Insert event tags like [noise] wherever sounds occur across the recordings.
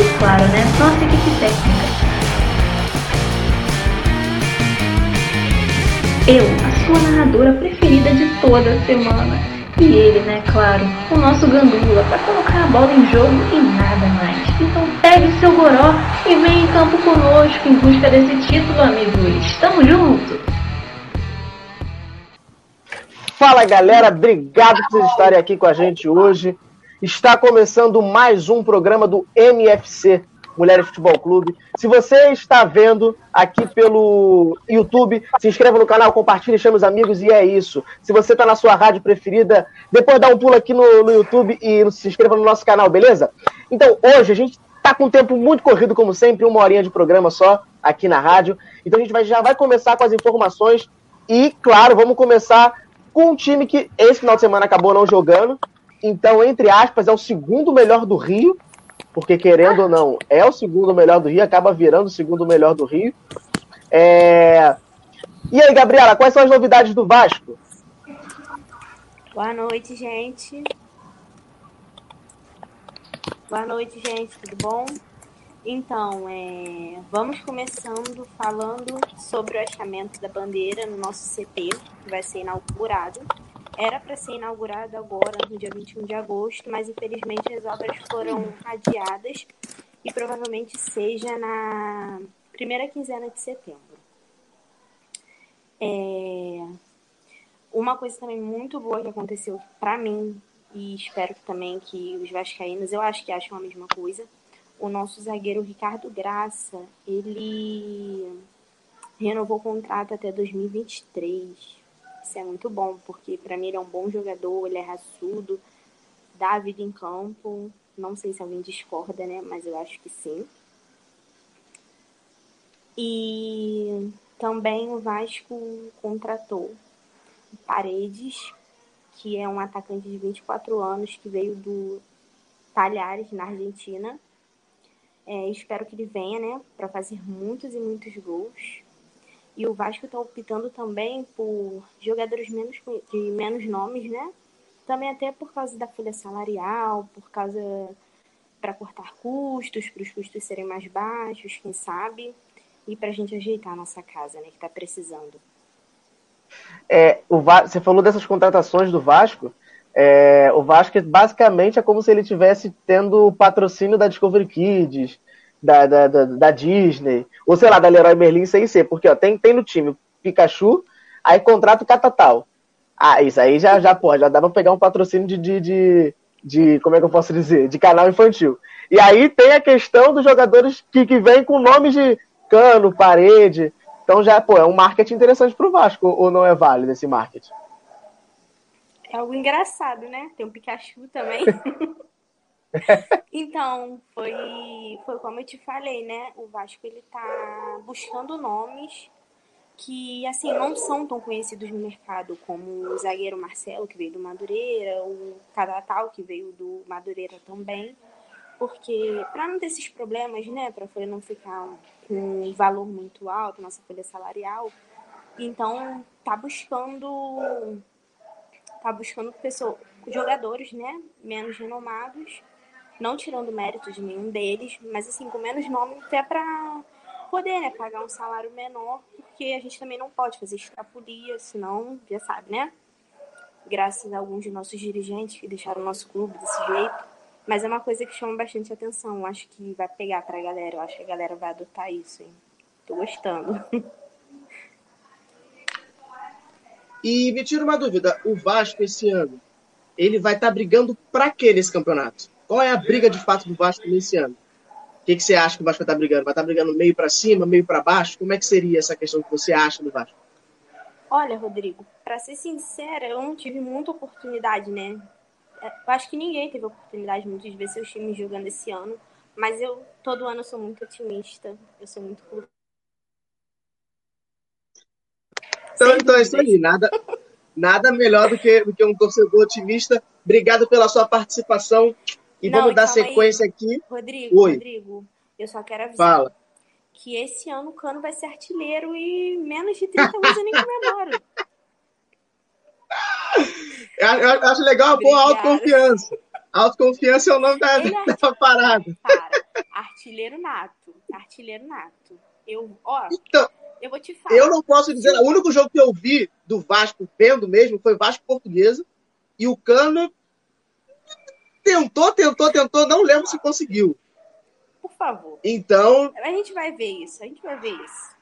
E claro, né? Nossa equipe técnica. Eu, a sua narradora preferida de toda a semana. E ele, né, claro, o nosso gandula, para colocar a bola em jogo e nada mais. Então pegue seu goró e vem em campo conosco em busca desse título, amigos. Tamo junto! Fala galera, obrigado por vocês estarem aqui com a gente hoje. Está começando mais um programa do MFC, Mulheres Futebol Clube. Se você está vendo aqui pelo YouTube, se inscreva no canal, compartilhe, chame os amigos e é isso. Se você está na sua rádio preferida, depois dá um pulo aqui no, no YouTube e se inscreva no nosso canal, beleza? Então, hoje a gente está com um tempo muito corrido, como sempre, uma horinha de programa só aqui na rádio. Então a gente vai, já vai começar com as informações e, claro, vamos começar com um time que esse final de semana acabou não jogando, então, entre aspas, é o segundo melhor do Rio, porque querendo ou não, é o segundo melhor do Rio, acaba virando o segundo melhor do Rio. É... E aí, Gabriela, quais são as novidades do Vasco? Boa noite, gente. Boa noite, gente, tudo bom? Então, é... vamos começando falando sobre o achamento da bandeira no nosso CT, que vai ser inaugurado. Era para ser inaugurado agora, no dia 21 de agosto, mas infelizmente as obras foram adiadas e provavelmente seja na primeira quinzena de setembro. É... Uma coisa também muito boa que aconteceu para mim, e espero que também que os vascaínos, eu acho que acham a mesma coisa, o nosso zagueiro Ricardo Graça, ele renovou o contrato até 2023. É muito bom, porque para mim ele é um bom jogador, ele é raçudo, dá a vida em campo. Não sei se alguém discorda, né? Mas eu acho que sim. E também o Vasco contratou Paredes, que é um atacante de 24 anos que veio do Talhares, na Argentina. É, espero que ele venha, né, para fazer muitos e muitos gols. E o Vasco está optando também por jogadores menos, de menos nomes, né? Também até por causa da folha salarial, por causa para cortar custos, para os custos serem mais baixos, quem sabe, e para a gente ajeitar a nossa casa, né, que está precisando. É, o Você falou dessas contratações do Vasco. É, o Vasco basicamente é como se ele tivesse tendo o patrocínio da Discovery Kids, da, da, da, da, Disney, ou sei lá, da Leroy Merlin sem ser, porque ó, tem, tem no time Pikachu, aí contrato Catatal. Ah, isso aí já, já pode, já dá pra pegar um patrocínio de, de, de, de, como é que eu posso dizer, de canal infantil. E aí tem a questão dos jogadores que, que vêm com nomes de cano, parede. Então já, pô, é um marketing interessante pro Vasco, ou não é válido esse marketing? É algo engraçado, né? Tem um Pikachu também. [laughs] então, foi, foi como eu te falei, né? O Vasco ele tá buscando nomes que assim não são tão conhecidos no mercado como o zagueiro Marcelo que veio do Madureira, o Cadatal que veio do Madureira também, porque para não ter esses problemas, né, para folha não ficar com um valor muito alto, nossa folha salarial, Então, tá buscando tá buscando pessoas, jogadores, né, menos renomados, não tirando mérito de nenhum deles, mas assim, com menos nome até para poder, né, pagar um salário menor, porque a gente também não pode fazer extrapolia, senão, já sabe, né? Graças a alguns de nossos dirigentes que deixaram o nosso clube desse jeito. Mas é uma coisa que chama bastante atenção. Acho que vai pegar pra galera. Eu acho que a galera vai adotar isso, hein? Tô gostando. [laughs] E me tira uma dúvida, o Vasco esse ano, ele vai estar tá brigando para quê nesse campeonato? Qual é a briga de fato do Vasco nesse ano? O que, que você acha que o Vasco vai estar tá brigando? Vai estar tá brigando meio para cima, meio para baixo? Como é que seria essa questão que você acha do Vasco? Olha, Rodrigo, para ser sincera, eu não tive muita oportunidade, né? Eu acho que ninguém teve oportunidade muitas de ver seus times jogando esse ano, mas eu todo ano sou muito otimista, eu sou muito então, então é isso aí. Nada, nada melhor do que, do que um torcedor otimista. Obrigado pela sua participação. E Não, vamos dar sequência aí. aqui. Rodrigo, Oi. Rodrigo, eu só quero avisar Fala. que esse ano o Cano vai ser artilheiro e menos de 30 anos eu nem comemoro. [laughs] Eu, eu acho legal a boa autoconfiança. Autoconfiança é o nome da, é [laughs] da parada. Para. Artilheiro nato. Artilheiro nato. Eu, ó, então, eu vou te falar. Eu não posso dizer. O único jogo que eu vi do Vasco vendo mesmo foi Vasco Portuguesa. E o Cano tentou, tentou, tentou. Não lembro se conseguiu. Por favor. Então. A gente vai ver isso. A gente vai ver isso.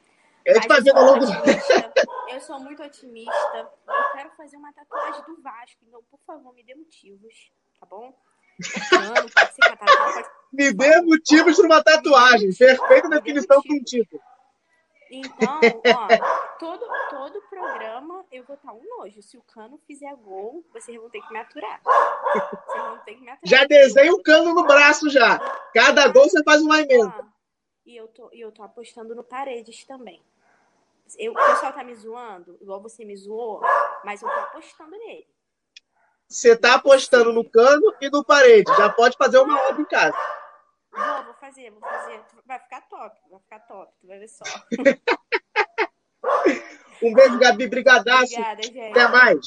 A gente vai ver ao longo. [laughs] Eu sou muito otimista. Eu quero fazer uma tatuagem do Vasco. Então, por favor, me dê motivos. Tá bom? Cano, pode ser pode... [laughs] Me dê motivos para uma tatuagem. Perfeita definição com o título. Então, ó, todo, todo programa eu vou estar um nojo. Se o cano fizer gol, vocês vão ter que me aturar. Vocês vão ter que me aturar. Já desenha o cano no braço já. Cada gol você faz uma emenda. E eu tô, e eu tô apostando no Paredes também. Eu, o pessoal tá me zoando, igual você me zoou, mas eu tô apostando nele. Você tá apostando no cano e no parede. Já pode fazer uma obra em casa. Vou, vou fazer, vou fazer. Vai ficar top, vai ficar top, tu vai ver só. [laughs] um beijo, Gabi, brigadaço. Obrigada, gente. Até mais.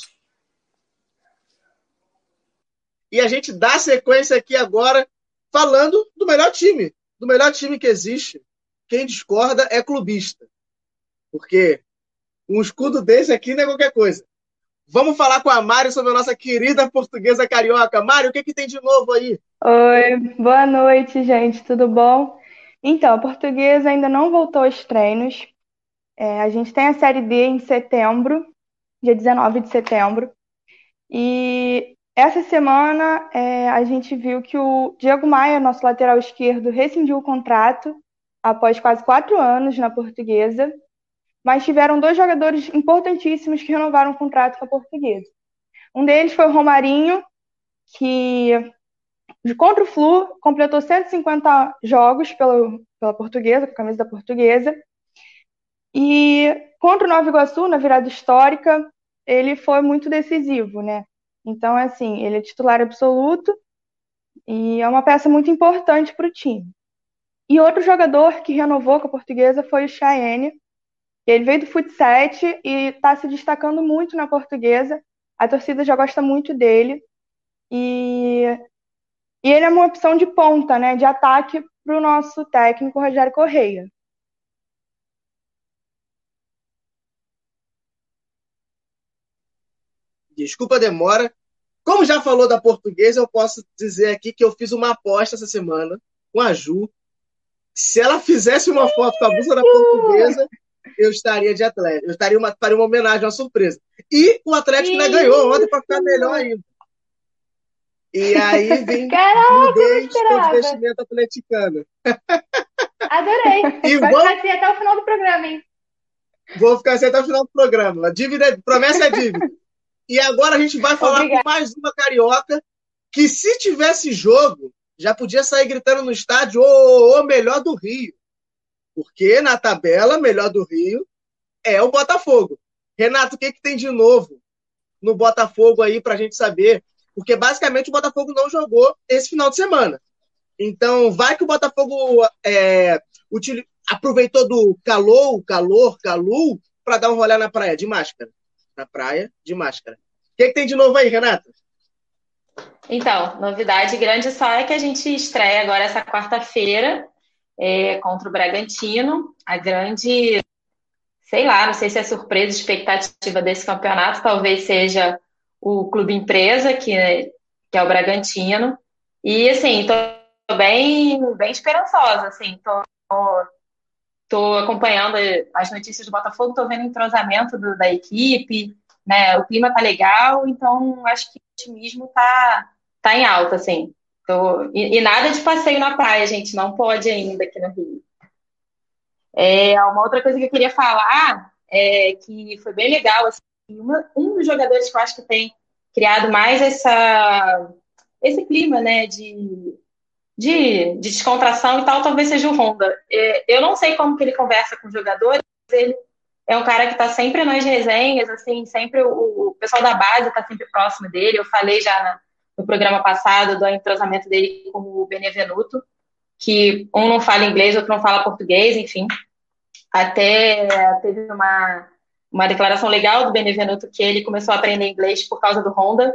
E a gente dá sequência aqui agora falando do melhor time, do melhor time que existe. Quem discorda é clubista. Porque um escudo desse aqui não é qualquer coisa. Vamos falar com a Mari sobre a nossa querida portuguesa carioca. Mari, o que, que tem de novo aí? Oi, boa noite, gente, tudo bom? Então, a portuguesa ainda não voltou aos treinos. É, a gente tem a Série D em setembro, dia 19 de setembro. E essa semana é, a gente viu que o Diego Maia, nosso lateral esquerdo, rescindiu o contrato após quase quatro anos na portuguesa. Mas tiveram dois jogadores importantíssimos que renovaram o contrato com a portuguesa. Um deles foi o Romarinho, que contra o Flu, completou 150 jogos pela, pela portuguesa, com a camisa da portuguesa. E contra o Nova Iguaçu, na virada histórica, ele foi muito decisivo, né? Então, assim, ele é titular absoluto e é uma peça muito importante para o time. E outro jogador que renovou com a portuguesa foi o Cheyenne. Ele veio do futsal e está se destacando muito na portuguesa. A torcida já gosta muito dele. E e ele é uma opção de ponta, né, de ataque para o nosso técnico Rogério Correia. Desculpa a demora. Como já falou da portuguesa, eu posso dizer aqui que eu fiz uma aposta essa semana com a Ju. Se ela fizesse uma foto com a blusa da portuguesa, eu estaria de atleta. Eu estaria uma, faria uma homenagem, uma surpresa. E o Atlético ainda ganhou ontem para ficar melhor ainda. E aí vem [laughs] Caraca, mudei de vestimento atleticano. [laughs] Adorei. E Vai vou... ficar assim até o final do programa, hein? Vou ficar assim até o final do programa. A dívida, promessa é dívida. e agora a gente vai falar Obrigada. com mais uma carioca que, se tivesse jogo, já podia sair gritando no estádio o, o melhor do Rio. Porque na tabela, melhor do Rio é o Botafogo. Renato, o que, que tem de novo no Botafogo aí para a gente saber porque basicamente o Botafogo não jogou esse final de semana. Então, vai que o Botafogo é, util... aproveitou do calor, calor, calor para dar um rolê na praia de máscara. Na praia de máscara. O que, que tem de novo aí, Renata? Então, novidade grande só é que a gente estreia agora essa quarta-feira é, contra o Bragantino. A grande, sei lá, não sei se é surpresa, expectativa desse campeonato, talvez seja o clube empresa, que, que é o Bragantino. E assim, tô bem, bem esperançosa, assim, tô, tô acompanhando as notícias do Botafogo, tô vendo o entrosamento do, da equipe, né? O clima tá legal, então acho que o otimismo tá, tá em alta, assim. Tô, e, e, nada de passeio na praia, gente, não pode ainda aqui no Rio. É, uma outra coisa que eu queria falar é que foi bem legal, assim, uma, um dos jogadores que eu acho que tem criado mais essa, esse clima, né, de, de, de descontração e tal, talvez seja o Honda. É, eu não sei como que ele conversa com os jogadores, ele é um cara que está sempre nas resenhas, assim, sempre o, o pessoal da base está sempre próximo dele. Eu falei já na, no programa passado do entrosamento dele com o Benevenuto, que um não fala inglês, outro não fala português, enfim. Até teve uma, uma declaração legal do Benevenuto que ele começou a aprender inglês por causa do Honda.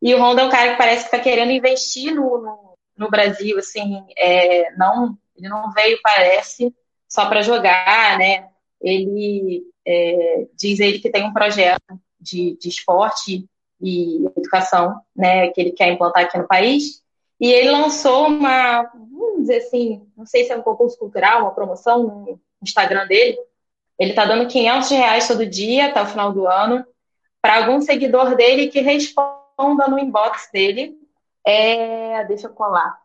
E o Honda é um cara que parece que está querendo investir no, no, no Brasil, assim, é, não, ele não veio, parece, só para jogar, né? Ele é, diz ele que tem um projeto de, de esporte e educação, né, que ele quer implantar aqui no país. E ele lançou uma, vamos dizer assim, não sei se é um concurso cultural, uma promoção no Instagram dele. Ele está dando 500 reais todo dia até o final do ano para algum seguidor dele que responda no inbox dele. É, deixa eu colar.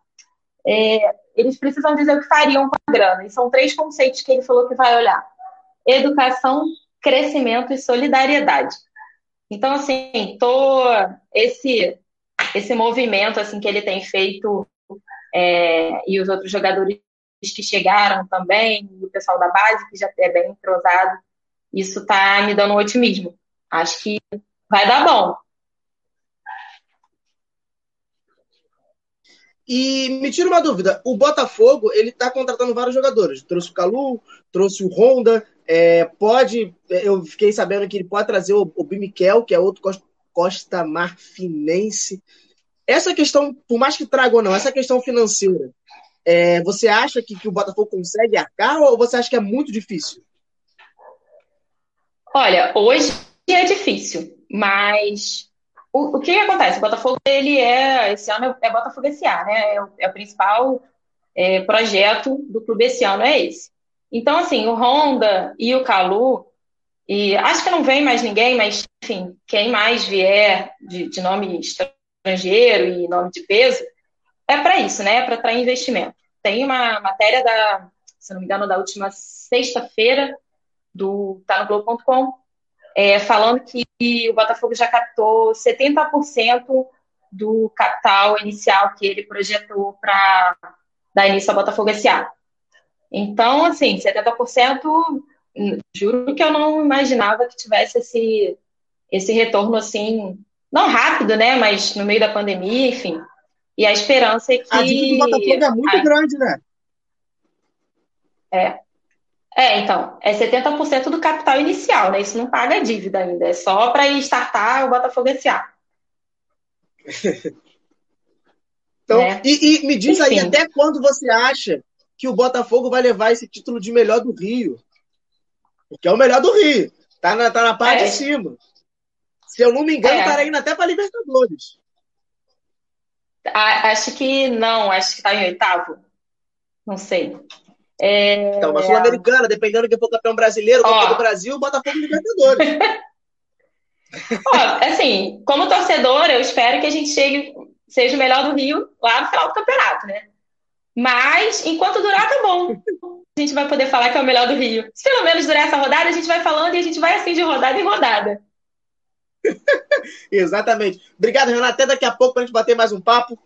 É, eles precisam dizer o que fariam com a grana. E são três conceitos que ele falou que vai olhar educação, crescimento e solidariedade. Então, assim, tô, esse, esse movimento assim que ele tem feito é, e os outros jogadores que chegaram também, o pessoal da base, que já é bem entrosado, isso tá me dando um otimismo. Acho que vai dar bom. E me tira uma dúvida, o Botafogo, ele tá contratando vários jogadores. Trouxe o Calu, trouxe o Honda, é, pode, eu fiquei sabendo que ele pode trazer o, o Bimiquel, que é outro costa marfinense. Essa questão, por mais que traga ou não, essa questão financeira, é, você acha que, que o Botafogo consegue arcar ou você acha que é muito difícil? Olha, hoje é difícil, mas o, o que, que, acontece? O Botafogo, ele é, esse ano é Botafogo SA, né? É o, é o principal é, projeto do clube esse ano, é esse. Então, assim, o Honda e o Calu, e acho que não vem mais ninguém, mas, enfim, quem mais vier de, de nome estrangeiro e nome de peso, é para isso, né? É para atrair investimento. Tem uma matéria da, se não me engano, da última sexta-feira, do tá no Globo.com, é, falando que o Botafogo já captou 70% do capital inicial que ele projetou para dar início ao Botafogo SA. Então, assim, 70%, juro que eu não imaginava que tivesse esse, esse retorno assim, não rápido, né? Mas no meio da pandemia, enfim. E a esperança é que. A dívida do Botafogo é muito a... grande, né? É. É, então, é 70% do capital inicial, né? Isso não paga a dívida ainda, é só para startar o Botafogo SA. [laughs] então, é. e, e, me diz Enfim. aí, até quando você acha que o Botafogo vai levar esse título de melhor do Rio. Porque é o melhor do Rio. Tá na, tá na parte é. de cima. Se eu não me engano, é. tá indo até para Libertadores. Acho que não, acho que tá em oitavo. Não sei. É... Então, uma Sul-Americana, dependendo de quem for campeão brasileiro, Copa do Brasil, Botafogo e Libertadores. [laughs] Ó, assim, como torcedor, eu espero que a gente chegue, seja o melhor do Rio lá no final do campeonato, né? Mas, enquanto durar, tá bom. A gente vai poder falar que é o melhor do Rio. Se pelo menos durar essa rodada, a gente vai falando e a gente vai assim de rodada em rodada. [laughs] Exatamente. Obrigado, Renato. Até daqui a pouco para a gente bater mais um papo.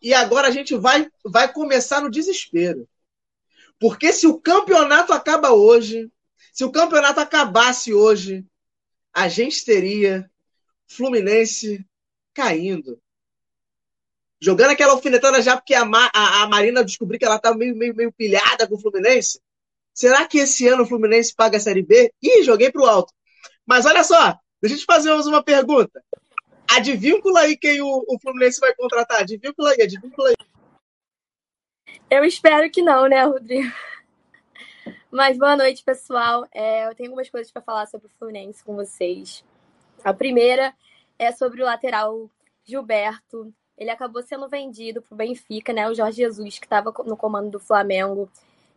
E agora a gente vai, vai começar no desespero. Porque se o campeonato acaba hoje, se o campeonato acabasse hoje, a gente teria Fluminense caindo jogando aquela alfinetada já porque a, a, a Marina descobriu que ela tá meio, meio, meio pilhada com o Fluminense. Será que esse ano o Fluminense paga a Série B? Ih, joguei pro alto. Mas olha só, deixa eu te fazer uma pergunta. Adivíncula aí quem o, o Fluminense vai contratar. Adivíncula aí, adivíncula aí. Eu espero que não, né, Rodrigo? Mas boa noite, pessoal. É, eu tenho algumas coisas para falar sobre o Fluminense com vocês. A primeira é sobre o lateral Gilberto. Ele acabou sendo vendido para o Benfica, né? O Jorge Jesus, que estava no comando do Flamengo,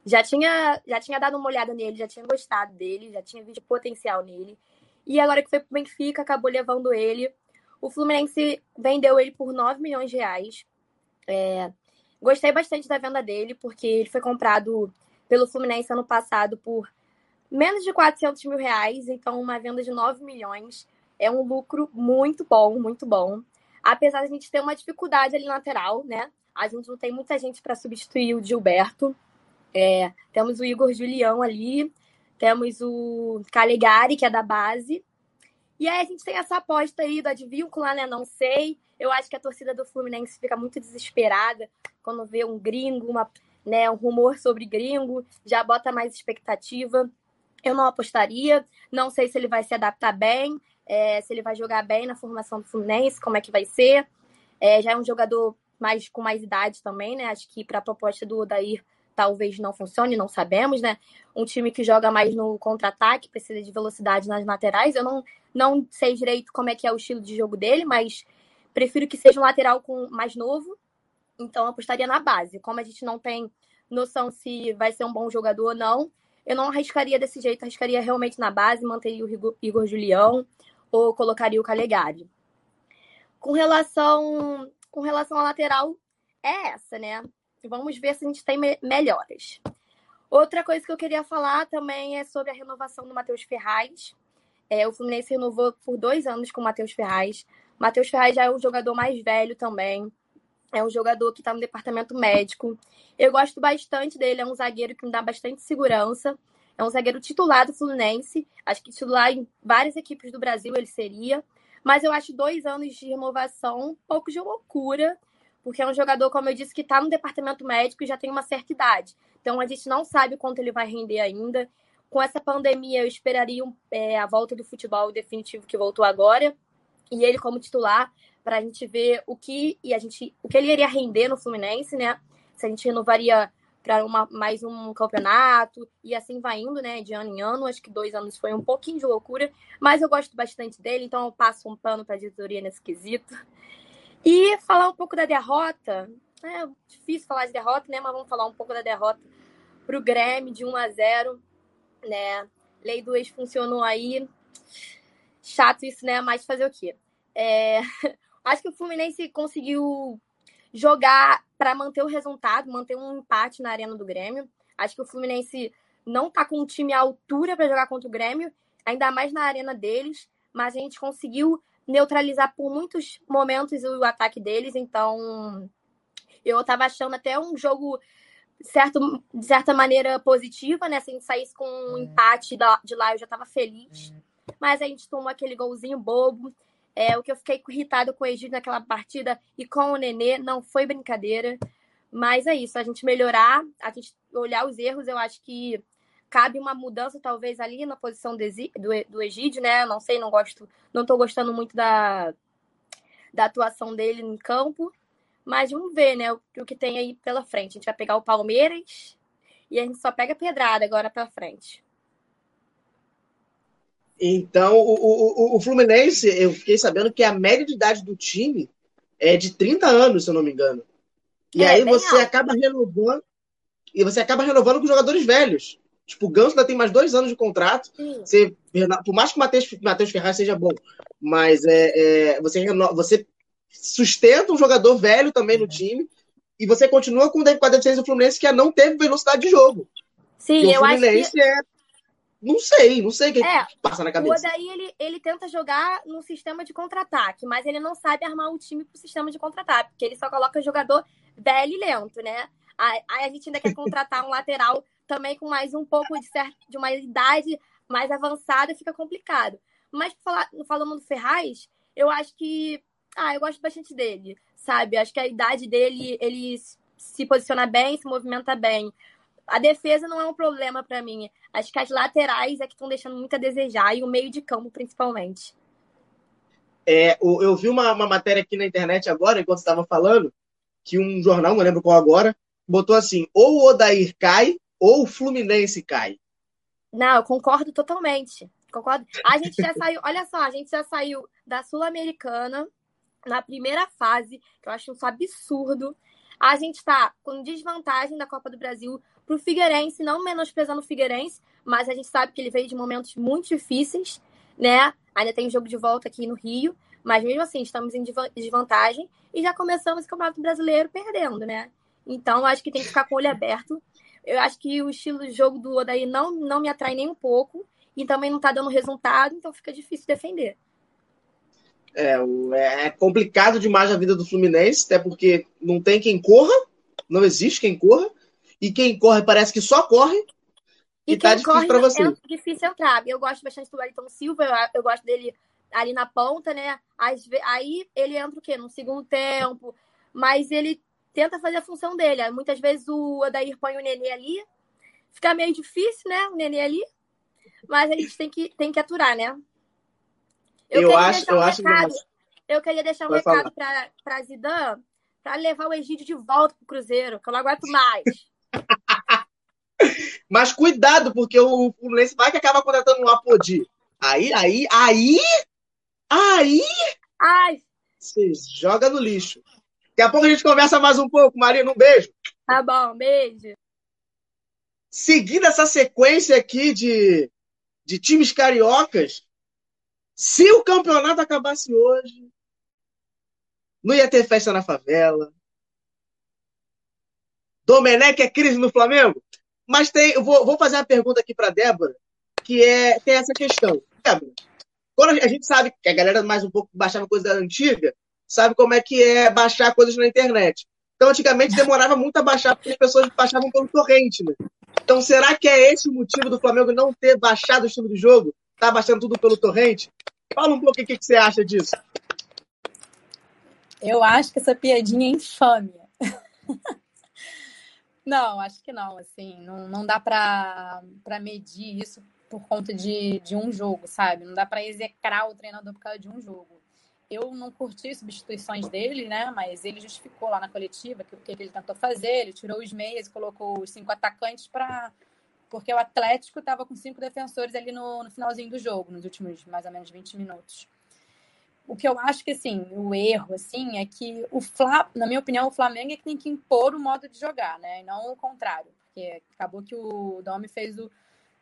já tinha, já tinha dado uma olhada nele, já tinha gostado dele, já tinha visto potencial nele. E agora que foi para o Benfica, acabou levando ele. O Fluminense vendeu ele por 9 milhões de reais. É, gostei bastante da venda dele, porque ele foi comprado pelo Fluminense ano passado por menos de 400 mil reais. Então, uma venda de 9 milhões é um lucro muito bom, muito bom. Apesar de a gente ter uma dificuldade ali lateral, né? A gente não tem muita gente para substituir o Gilberto. É, temos o Igor Julião ali, temos o Calegari, que é da base. E aí a gente tem essa aposta aí do Advíncula, né? Não sei. Eu acho que a torcida do Fluminense fica muito desesperada quando vê um gringo, uma, né, um rumor sobre gringo, já bota mais expectativa. Eu não apostaria, não sei se ele vai se adaptar bem é, se ele vai jogar bem na formação do Fluminense, como é que vai ser. É, já é um jogador mais com mais idade também, né? Acho que para a proposta do Odair talvez não funcione, não sabemos, né? Um time que joga mais no contra-ataque, precisa de velocidade nas laterais. Eu não, não sei direito como é que é o estilo de jogo dele, mas prefiro que seja um lateral com mais novo. Então apostaria na base. Como a gente não tem noção se vai ser um bom jogador ou não, eu não arriscaria desse jeito, arriscaria realmente na base, manteria o Igor, Julião, ou colocaria o Calegari. Com relação, com relação à lateral, é essa, né? Vamos ver se a gente tem me melhoras. Outra coisa que eu queria falar também é sobre a renovação do Matheus Ferraz. É, o Fluminense renovou por dois anos com o Matheus Ferraz. Matheus Ferraz já é um jogador mais velho também. É um jogador que está no departamento médico. Eu gosto bastante dele, é um zagueiro que me dá bastante segurança. É um zagueiro titular do Fluminense. Acho que titular em várias equipes do Brasil ele seria. Mas eu acho dois anos de renovação um pouco de loucura, porque é um jogador, como eu disse, que está no departamento médico e já tem uma certa idade. Então a gente não sabe quanto ele vai render ainda. Com essa pandemia, eu esperaria é, a volta do futebol definitivo que voltou agora. E ele como titular, para a gente ver o que, e a gente, o que ele iria render no Fluminense, né? Se a gente renovaria para mais um campeonato e assim vai indo, né, de ano em ano. Acho que dois anos foi um pouquinho de loucura, mas eu gosto bastante dele, então eu passo um pano para a diretoria nesse quesito. E falar um pouco da derrota. É difícil falar de derrota, né? Mas vamos falar um pouco da derrota para o Grêmio de 1 a 0, né? Lei do ex funcionou aí. Chato isso, né? Mas fazer o quê? É... [laughs] Acho que o Fluminense conseguiu jogar para manter o resultado, manter um empate na arena do Grêmio. Acho que o Fluminense não tá com um time à altura para jogar contra o Grêmio, ainda mais na arena deles, mas a gente conseguiu neutralizar por muitos momentos o ataque deles, então eu tava achando até um jogo certo, de certa maneira positiva, né? Se a gente saísse com um empate de lá, eu já tava feliz. Mas a gente tomou aquele golzinho bobo. É, o que eu fiquei irritado com o Egito naquela partida e com o Nenê não foi brincadeira. Mas é isso, a gente melhorar, a gente olhar os erros, eu acho que cabe uma mudança talvez ali na posição do, do Egídio, né? Não sei, não gosto, não tô gostando muito da, da atuação dele em campo. Mas vamos ver, né, o, o que tem aí pela frente. A gente vai pegar o Palmeiras e a gente só pega pedrada agora pela frente. Então, o, o, o Fluminense, eu fiquei sabendo que a média de idade do time é de 30 anos, se eu não me engano. E é, aí você alto. acaba renovando. E você acaba renovando com jogadores velhos. Tipo, o Ganso ainda tem mais dois anos de contrato. Você, por mais que o Matheus Ferraz seja bom, mas é, é você, você sustenta um jogador velho também no uhum. time. E você continua com, com a deficiência do Fluminense que não teve velocidade de jogo. Sim, eu acho que... é não sei, não sei o que é, passa na cabeça. O Odaí, ele, ele tenta jogar no sistema de contra-ataque, mas ele não sabe armar o time pro sistema de contra-ataque, porque ele só coloca jogador velho e lento, né? Aí, a gente ainda quer contratar um lateral também com mais um pouco de, certo, de uma idade mais avançada, fica complicado. Mas falar, falando do Ferraz, eu acho que. Ah, eu gosto bastante dele, sabe? Acho que a idade dele, ele se posiciona bem, se movimenta bem a defesa não é um problema para mim. Acho que as laterais é que estão deixando muito a desejar e o meio de campo, principalmente. É, eu vi uma, uma matéria aqui na internet agora, enquanto estava falando, que um jornal, não lembro qual agora, botou assim: ou o Odair cai, ou o Fluminense cai. Não, eu concordo totalmente. Concordo. A gente já saiu, olha só, a gente já saiu da Sul-Americana na primeira fase, que eu acho isso absurdo. A gente está com desvantagem da Copa do Brasil para o Figueirense, não menosprezando o Figueirense, mas a gente sabe que ele veio de momentos muito difíceis, né? Ainda tem jogo de volta aqui no Rio, mas mesmo assim estamos em desvantagem e já começamos o Campeonato Brasileiro perdendo, né? Então acho que tem que ficar com o olho aberto. Eu acho que o estilo de jogo do Odaí não, não me atrai nem um pouco e também não está dando resultado, então fica difícil defender. É, é complicado demais a vida do Fluminense, até porque não tem quem corra, não existe quem corra, e quem corre parece que só corre, e, e tá difícil para você. É difícil entrar. Eu gosto bastante do Wellington Silva, eu, eu gosto dele ali na ponta, né? Aí ele entra o quê? No segundo tempo, mas ele tenta fazer a função dele. Muitas vezes o Adair põe o Nenê ali, fica meio difícil, né? O Nenê ali, mas a gente tem que, tem que aturar, né? Eu, eu acho, eu um acho recado, que... Eu queria deixar um Vai recado para pra Zidane para levar o Egídio de volta pro Cruzeiro, que eu não aguento mais. [laughs] Mas cuidado, porque o Fluminense vai que acaba contratando um Apodi. Aí, aí, aí, aí, Ai. você joga no lixo. Daqui a pouco a gente conversa mais um pouco. Marina, um beijo. Tá bom, beijo. Seguindo essa sequência aqui de, de times cariocas, se o campeonato acabasse hoje, não ia ter festa na favela. Domenech é crise no Flamengo? Mas tem, eu vou, vou fazer uma pergunta aqui para Débora, que é tem essa questão. Débora, quando a gente sabe que a galera mais um pouco baixava coisa antiga, sabe como é que é baixar coisas na internet. Então, antigamente demorava muito a baixar, porque as pessoas baixavam pelo torrente, né? Então, será que é esse o motivo do Flamengo não ter baixado o estilo de jogo? Tá baixando tudo pelo torrente? Fala um pouco o que, que você acha disso. Eu acho que essa piadinha é infame. [laughs] não, acho que não. Assim, não, não dá para medir isso por conta de, de um jogo, sabe? Não dá para execrar o treinador por causa de um jogo. Eu não curti as substituições dele, né? Mas ele justificou lá na coletiva que o que ele tentou fazer. Ele tirou os meias e colocou os cinco atacantes para porque o Atlético estava com cinco defensores ali no, no, finalzinho do jogo, nos últimos mais ou menos 20 minutos. O que eu acho que, assim, o erro, assim, é que o Fla, na minha opinião, o Flamengo é que tem que impor o modo de jogar, né? E não o contrário. Porque acabou que o Domi fez o,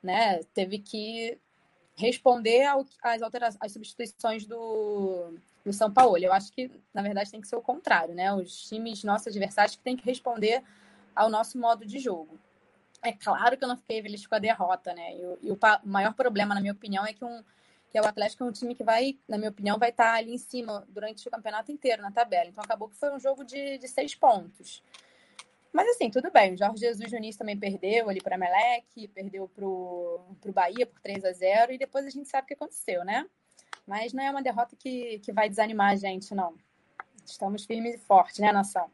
né, teve que responder ao, às, alterações, às substituições do, do São Paulo. Eu acho que, na verdade, tem que ser o contrário, né? Os times, nossos adversários, que têm que responder ao nosso modo de jogo. É claro que eu não fiquei feliz com a derrota, né? E, o, e o maior problema, na minha opinião, é que, um, que o Atlético é um time que vai, na minha opinião, vai estar ali em cima durante o campeonato inteiro na tabela. Então acabou que foi um jogo de, de seis pontos. Mas assim, tudo bem. O Jorge Jesus início também perdeu ali para Meleque, perdeu para o Bahia por 3 a 0 e depois a gente sabe o que aconteceu, né? Mas não é uma derrota que, que vai desanimar a gente, não. Estamos firmes e fortes, né, nação?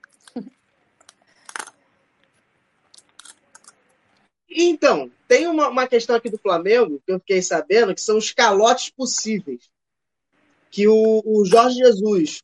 Então, tem uma, uma questão aqui do Flamengo que eu fiquei sabendo, que são os calotes possíveis. Que o, o Jorge Jesus,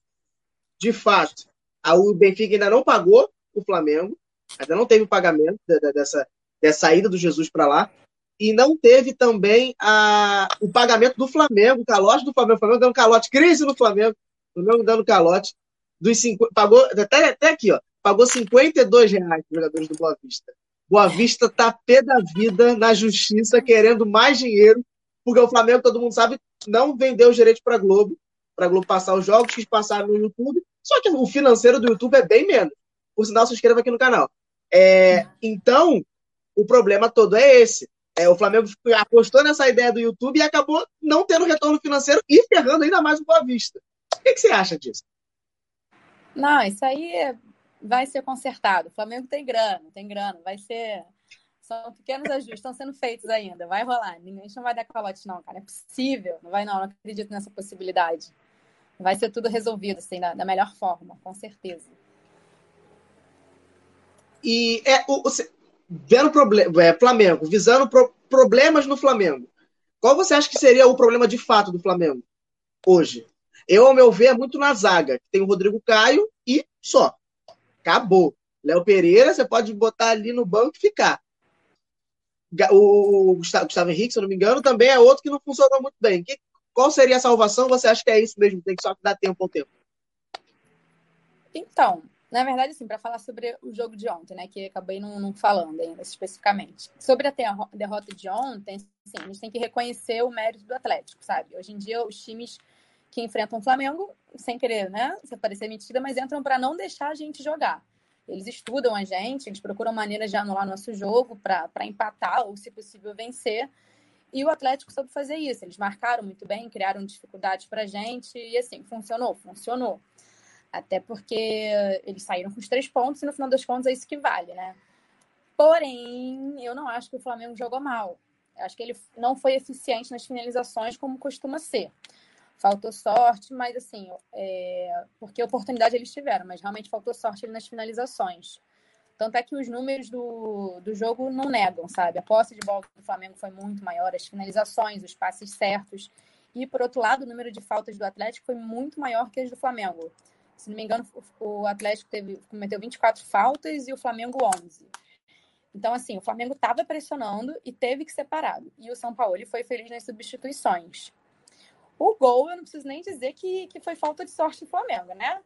de fato, a, o Benfica ainda não pagou o Flamengo, ainda não teve o pagamento de, de, dessa, dessa saída do Jesus para lá, e não teve também a, o pagamento do Flamengo, o calote do Flamengo, o Flamengo dando calote, crise no Flamengo, o Flamengo dando calote, dos cinco, pagou, até, até aqui, ó, pagou 52 reais os jogadores do Boa Vista. Boa Vista tá pé da vida na justiça, querendo mais dinheiro, porque o Flamengo, todo mundo sabe, não vendeu os direitos para Globo, para Globo passar os jogos, que passaram no YouTube. Só que o financeiro do YouTube é bem menos. Por sinal, se inscreva aqui no canal. É, então, o problema todo é esse. É, o Flamengo apostou nessa ideia do YouTube e acabou não tendo retorno financeiro e ferrando ainda mais o Boa Vista. O que, que você acha disso? Não, isso aí vai ser consertado. O Flamengo tem grana, tem grana, vai ser. São pequenos ajustes, estão sendo feitos ainda, vai rolar. Ninguém não vai dar calote, não, cara. É possível, não vai, não, não acredito nessa possibilidade. Vai ser tudo resolvido, assim, da, da melhor forma, com certeza. E é, o, vendo problema, é, Flamengo, visando pro, problemas no Flamengo. Qual você acha que seria o problema de fato do Flamengo hoje? Eu, ao meu ver, é muito na zaga. Tem o Rodrigo Caio e só. Acabou. Léo Pereira, você pode botar ali no banco e ficar. O Gustavo Henrique, se eu não me engano, também é outro que não funcionou muito bem. qual seria a salvação? Você acha que é isso mesmo? Tem que só dar tempo ao tempo? Então, na verdade, assim, para falar sobre o jogo de ontem, né, que acabei não, não falando ainda especificamente. Sobre a derrota de ontem, assim, a gente tem que reconhecer o mérito do Atlético, sabe? Hoje em dia, os times que enfrentam o Flamengo, sem querer, né, se parecer mentira, mas entram para não deixar a gente jogar. Eles estudam a gente, eles procuram maneiras de anular nosso jogo para empatar ou, se possível, vencer. E o Atlético soube fazer isso. Eles marcaram muito bem, criaram dificuldades para a gente e, assim, funcionou, funcionou. Até porque eles saíram com os três pontos e no final das contas é isso que vale, né? Porém, eu não acho que o Flamengo jogou mal. Eu acho que ele não foi eficiente nas finalizações como costuma ser. Faltou sorte, mas assim, é... porque oportunidade eles tiveram, mas realmente faltou sorte nas finalizações. Tanto é que os números do, do jogo não negam, sabe? A posse de bola do Flamengo foi muito maior, as finalizações, os passes certos. E, por outro lado, o número de faltas do Atlético foi muito maior que as do Flamengo. Se não me engano, o Atlético teve, cometeu 24 faltas e o Flamengo 11. Então, assim, o Flamengo estava pressionando e teve que ser parado. E o São Paulo foi feliz nas substituições. O gol, eu não preciso nem dizer que, que foi falta de sorte do Flamengo, né?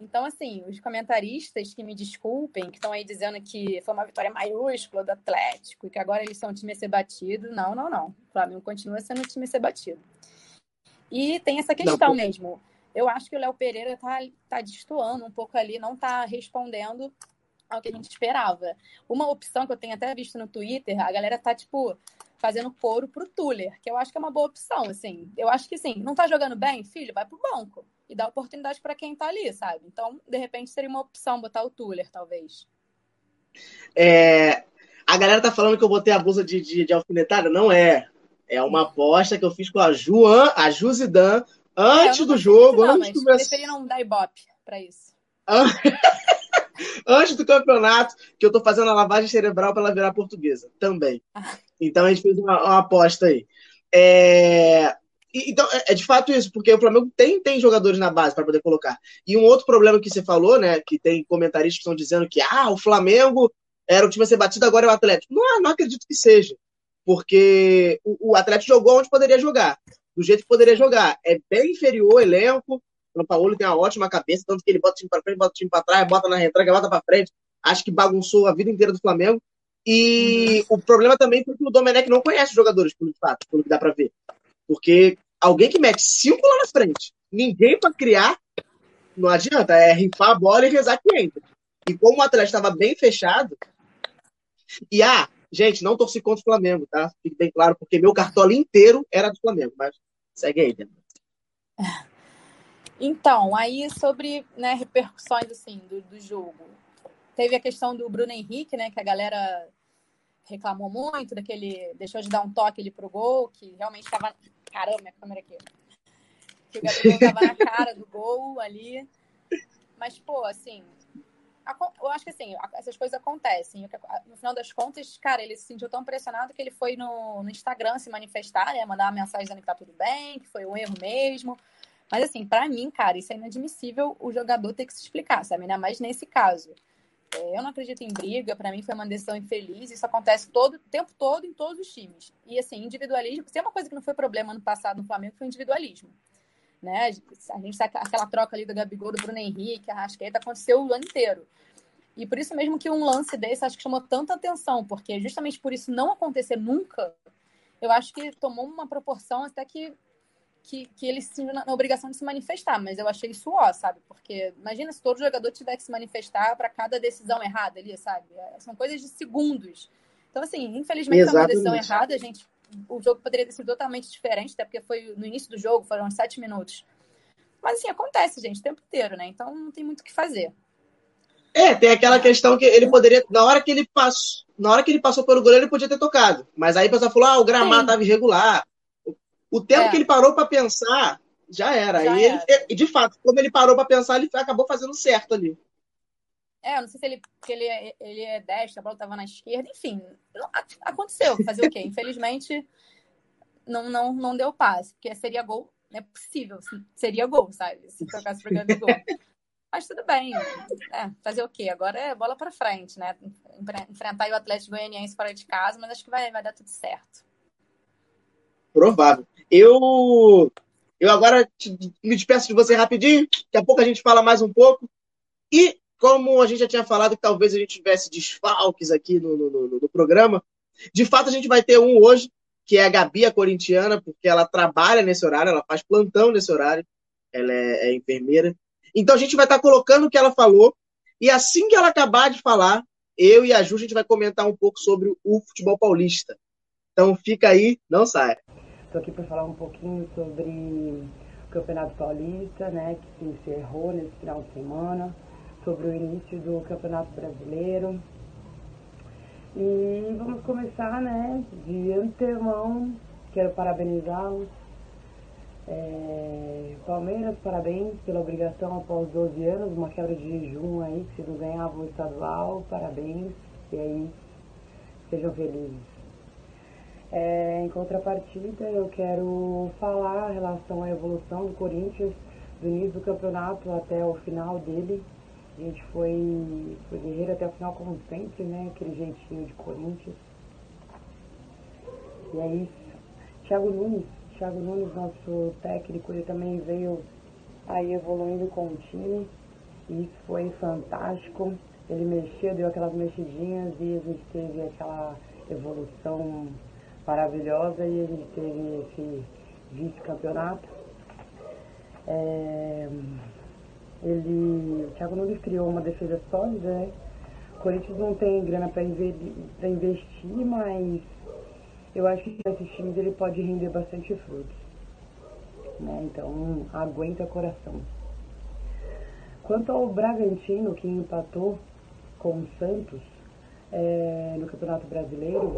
Então, assim, os comentaristas que me desculpem, que estão aí dizendo que foi uma vitória maiúscula do Atlético e que agora eles são um time a ser batido. Não, não, não. O Flamengo continua sendo um time a ser batido. E tem essa questão não, mesmo eu acho que o Léo Pereira tá, tá destoando um pouco ali, não tá respondendo ao que a gente esperava. Uma opção que eu tenho até visto no Twitter, a galera tá, tipo, fazendo couro pro Tuller, que eu acho que é uma boa opção, assim. Eu acho que, assim, não tá jogando bem, filho, vai pro banco. E dá oportunidade para quem tá ali, sabe? Então, de repente, seria uma opção botar o Tuller, talvez. É... A galera tá falando que eu botei a blusa de, de, de alfinetada. Não é. É uma aposta que eu fiz com a Juan, a Jusidan, Antes é, do jogo, não, antes do começar. preferi não dar ibope para isso. [laughs] antes do campeonato, que eu tô fazendo a lavagem cerebral para ela virar portuguesa também. Ah. Então a gente fez uma, uma aposta aí. É... Então, é, é de fato isso, porque o Flamengo tem, tem jogadores na base para poder colocar. E um outro problema que você falou, né, que tem comentaristas que estão dizendo que ah, o Flamengo era o time a ser batido, agora é o Atlético. Não, não acredito que seja. Porque o, o Atlético jogou onde poderia jogar do jeito que poderia jogar. É bem inferior o elenco. O Paulo tem uma ótima cabeça, tanto que ele bota o time para frente, bota o time para trás, bota na retranca, bota para frente. Acho que bagunçou a vida inteira do Flamengo. E uhum. o problema também foi que o Domenech não conhece os jogadores, pelo fato, pelo que dá para ver. Porque alguém que mete cinco lá na frente, ninguém para criar, não adianta, é rifar a bola e rezar que entra. E como o Atlético estava bem fechado, e ah, gente, não torci contra o Flamengo, tá? Fique bem claro, porque meu cartola inteiro era do Flamengo, mas Segue aí, Débora. Então, aí sobre né, repercussões assim do, do jogo. Teve a questão do Bruno Henrique, né? Que a galera reclamou muito daquele. Deixou de dar um toque ali pro gol, que realmente estava. Caramba, minha câmera aqui. Que o Gabriel estava na cara do gol ali. Mas, pô, assim, eu acho que assim, essas coisas acontecem. No final das contas, cara, ele se sentiu tão pressionado que ele foi no, no Instagram se manifestar, né? Mandar uma mensagem dizendo que tá tudo bem, que foi um erro mesmo. Mas assim, para mim, cara, isso é inadmissível o jogador ter que se explicar, sabe? Ainda mais nesse caso. É, eu não acredito em briga, para mim foi uma decisão infeliz, isso acontece todo o tempo todo em todos os times. E assim, individualismo, se é uma coisa que não foi problema no passado no Flamengo, foi individualismo. Né? A gente sabe aquela troca ali do Gabigol, do Bruno Henrique, a Rascaeta, aconteceu o ano inteiro. E por isso mesmo que um lance desse acho que chamou tanta atenção, porque justamente por isso não acontecer nunca, eu acho que tomou uma proporção até que que, que ele se na, na, obrigação de se manifestar, mas eu achei isso ó, sabe? Porque imagina se todo jogador tiver que se manifestar para cada decisão errada ali, sabe? É, são coisas de segundos. Então, assim, infelizmente Exatamente. foi uma decisão errada, a gente o jogo poderia ter sido totalmente diferente, até porque foi no início do jogo, foram sete minutos. Mas assim, acontece, gente, o tempo inteiro, né? Então não tem muito o que fazer. É, tem aquela questão que ele poderia, na hora que ele passou, na hora que ele passou pelo goleiro, ele podia ter tocado. Mas aí o pessoal falou: ah, o gramado estava irregular. O tempo é. que ele parou para pensar, já era. Já e ele, de fato, como ele parou para pensar, ele acabou fazendo certo ali. É, não sei se ele, porque ele, é, ele é destro, a bola estava na esquerda, enfim. Aconteceu. Fazer o quê? Infelizmente, não, não, não deu passe, porque seria gol. Não é possível, seria gol, sabe? Se trocasse pro Gabigol. Mas tudo bem. É, fazer o quê? Agora é bola para frente, né? Enfrentar o Atlético Goianiense fora de casa, mas acho que vai, vai dar tudo certo. Provável. Eu eu agora te, me despeço de você rapidinho, daqui a pouco a gente fala mais um pouco. E como a gente já tinha falado que talvez a gente tivesse desfalques aqui no, no, no, no programa, de fato a gente vai ter um hoje, que é a Gabi, a corintiana, porque ela trabalha nesse horário, ela faz plantão nesse horário, ela é, é enfermeira. Então a gente vai estar colocando o que ela falou, e assim que ela acabar de falar, eu e a Ju, a gente vai comentar um pouco sobre o futebol paulista. Então fica aí, não saia. Estou aqui para falar um pouquinho sobre o Campeonato Paulista, né, que se encerrou nesse final de semana, sobre o início do Campeonato Brasileiro. E vamos começar, né, de antemão, quero parabenizá-los. É, Palmeiras, parabéns pela obrigação após 12 anos, uma quebra de jejum aí, que se não ganhavam o estadual, parabéns, e aí, sejam felizes. É, em contrapartida, eu quero falar em relação à evolução do Corinthians, do início do campeonato até o final dele. A gente foi, foi guerreiro até o final, como sempre, né? Aquele jeitinho de Corinthians. E é isso. Thiago Nunes, Thiago Nunes, nosso técnico, ele também veio aí evoluindo com o time. E isso foi fantástico. Ele mexeu, deu aquelas mexidinhas e a gente teve aquela evolução maravilhosa e a gente teve esse vice-campeonato. É, ele, o Thiago Nunes criou uma defesa sólida, né? O Corinthians não tem grana para investir, mas eu acho que esses times ele pode render bastante frutos. Né? Então, aguenta coração. Quanto ao Bragantino, que empatou com o Santos é, no Campeonato Brasileiro,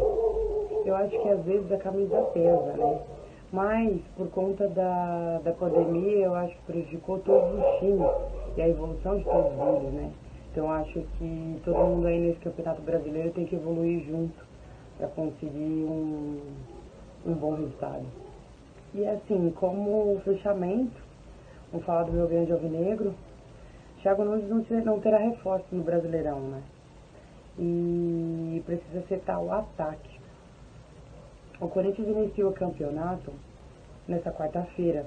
eu acho que às vezes a camisa pesa, né? Mas por conta da, da pandemia, eu acho que prejudicou todos os times e a evolução de todos eles, né? Então acho que todo mundo aí nesse campeonato brasileiro tem que evoluir junto para conseguir um, um bom resultado. E assim, como fechamento, vamos falar do meu grande alvinegro, Thiago Nunes não terá reforço no Brasileirão, né? E precisa acertar o ataque. O Corinthians iniciou o campeonato nessa quarta-feira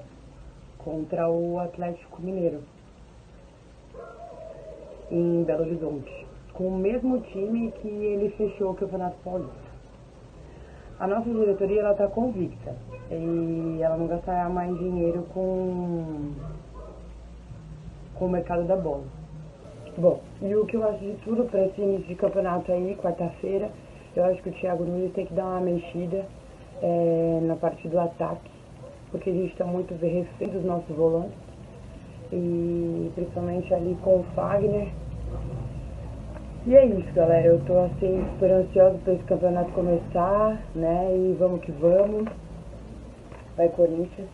contra o Atlético Mineiro em Belo Horizonte, com o mesmo time que ele fechou o Campeonato Paulista. A nossa diretoria ela está convicta e ela não gastará mais dinheiro com, com o mercado da bola. Bom, e o que eu acho de tudo para esse início de campeonato aí, quarta-feira, eu acho que o Thiago Nunes tem que dar uma mexida é, na parte do ataque, porque a gente está muito refém dos nossos volantes, e principalmente ali com o Fagner. E é isso, galera. Eu tô assim super ansiosa para esse campeonato começar, né? E vamos que vamos. Vai Corinthians.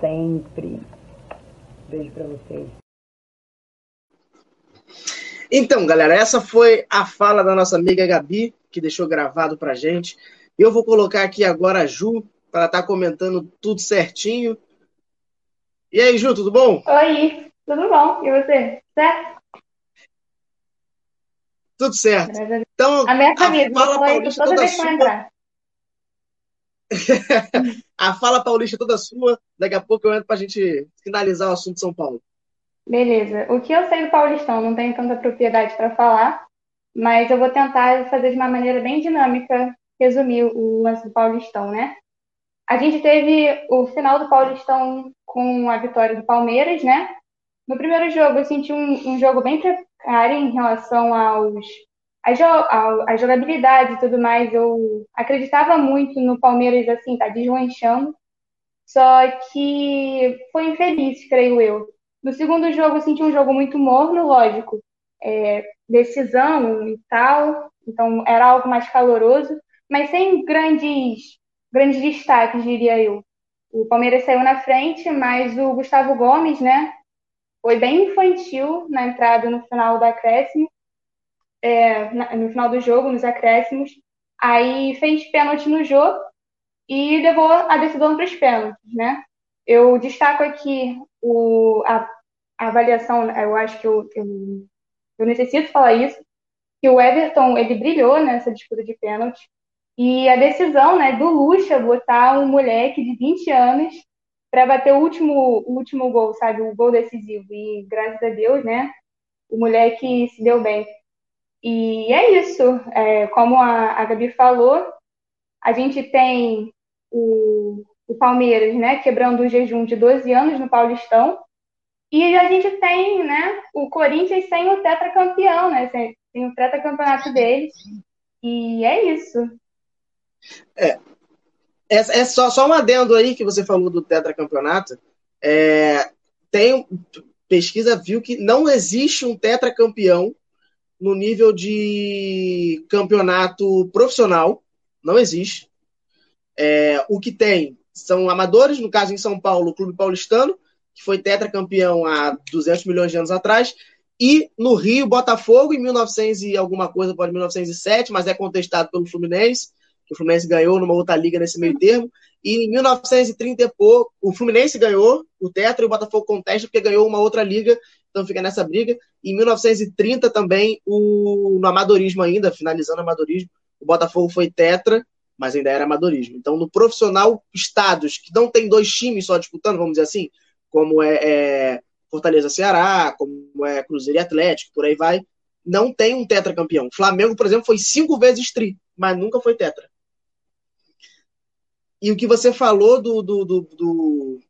Sempre. Beijo para vocês. Então, galera, essa foi a fala da nossa amiga Gabi, que deixou gravado pra gente. Eu vou colocar aqui agora a Ju, para estar tá comentando tudo certinho. E aí, Ju, tudo bom? Oi, tudo bom. E você? Certo? Tudo certo. Então, a minha camisa, fala paulista toda, sua. [laughs] a fala paulista toda sua. Daqui a pouco eu entro para a gente finalizar o assunto São Paulo. Beleza. O que eu sei do Paulistão, não tenho tanta propriedade para falar, mas eu vou tentar fazer de uma maneira bem dinâmica resumir o lance do Paulistão, né? A gente teve o final do Paulistão com a vitória do Palmeiras, né? No primeiro jogo, eu senti um, um jogo bem precário em relação aos a, jo a, jogabilidade e tudo mais. Eu acreditava muito no Palmeiras, assim, tá deslanchando. Só que foi infeliz, creio eu. No segundo jogo, eu senti um jogo muito morno, lógico. É, decisão e tal. Então, era algo mais caloroso mas sem grandes, grandes destaques, diria eu. O Palmeiras saiu na frente, mas o Gustavo Gomes, né, foi bem infantil na entrada no final do acréscimo, é, no final do jogo, nos acréscimos. Aí fez pênalti no jogo e levou a decisão para os pênaltis, né? Eu destaco aqui o, a, a avaliação, eu acho que eu, eu, eu necessito falar isso, que o Everton ele brilhou nessa disputa de pênalti e a decisão né, do Lucha botar um moleque de 20 anos para bater o último, o último gol, sabe? O gol decisivo. E graças a Deus, né? O moleque se deu bem. E é isso. É, como a, a Gabi falou, a gente tem o, o Palmeiras, né? Quebrando o jejum de 12 anos no Paulistão. E a gente tem, né? O Corinthians sem o tetracampeão, né? Sem, sem o tetracampeonato deles. E é isso. É, é, é, só, só um adendo aí que você falou do tetracampeonato. É, tem pesquisa viu que não existe um tetracampeão no nível de campeonato profissional. Não existe. É, o que tem são amadores, no caso em São Paulo, o Clube Paulistano, que foi tetracampeão há 200 milhões de anos atrás, e no Rio, Botafogo, em 1900 e alguma coisa, pode 1907, mas é contestado pelo Fluminense, que o Fluminense ganhou numa outra liga nesse meio termo. E em 1930 e pouco, o Fluminense ganhou o Tetra e o Botafogo contesta porque ganhou uma outra liga, então fica nessa briga. E em 1930 também, o, no amadorismo ainda, finalizando o amadorismo, o Botafogo foi Tetra, mas ainda era amadorismo. Então, no profissional, estados que não tem dois times só disputando, vamos dizer assim, como é, é Fortaleza Ceará, como é Cruzeiro e Atlético, por aí vai, não tem um tetracampeão. Flamengo, por exemplo, foi cinco vezes tri, mas nunca foi tetra. E o que você falou do, do, do, do,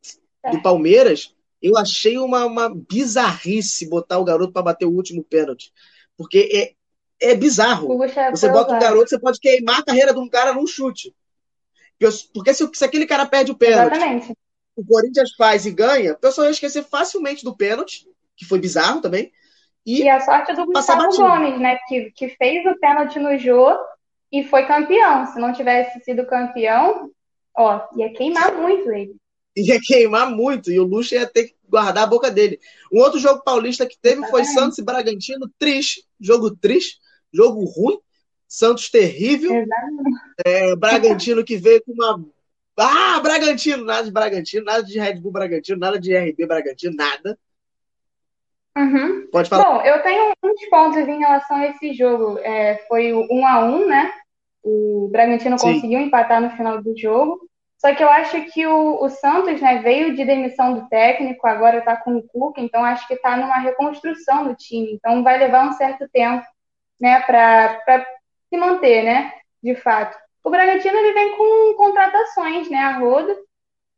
é. do Palmeiras, eu achei uma, uma bizarrice botar o garoto para bater o último pênalti. Porque é, é bizarro. Você bota um garoto, você pode queimar a carreira de um cara num chute. Porque se, se aquele cara perde o pênalti, Exatamente. o Corinthians faz e ganha, o pessoal ia esquecer facilmente do pênalti, que foi bizarro também. E, e a sorte do Gustavo Gomes, né? Que, que fez o pênalti no jogo e foi campeão. Se não tivesse sido campeão, Ó, ia queimar muito ele. Ia queimar muito, e o Lucha ia ter que guardar a boca dele. Um outro jogo paulista que teve foi Santos e Bragantino, triste, jogo triste, jogo ruim, Santos terrível, é, Bragantino que veio com uma. Ah, Bragantino, nada de Bragantino, nada de Red Bull Bragantino, nada de RB Bragantino, nada. Uhum. Pode falar. Bom, eu tenho uns pontos em relação a esse jogo. É, foi o 1 a 1 né? O Bragantino Sim. conseguiu empatar no final do jogo. Só que eu acho que o, o Santos né, veio de demissão do técnico, agora está com o Cuca, então acho que está numa reconstrução do time. Então vai levar um certo tempo né, para se manter, né? De fato. O Bragantino ele vem com contratações, né? A roda.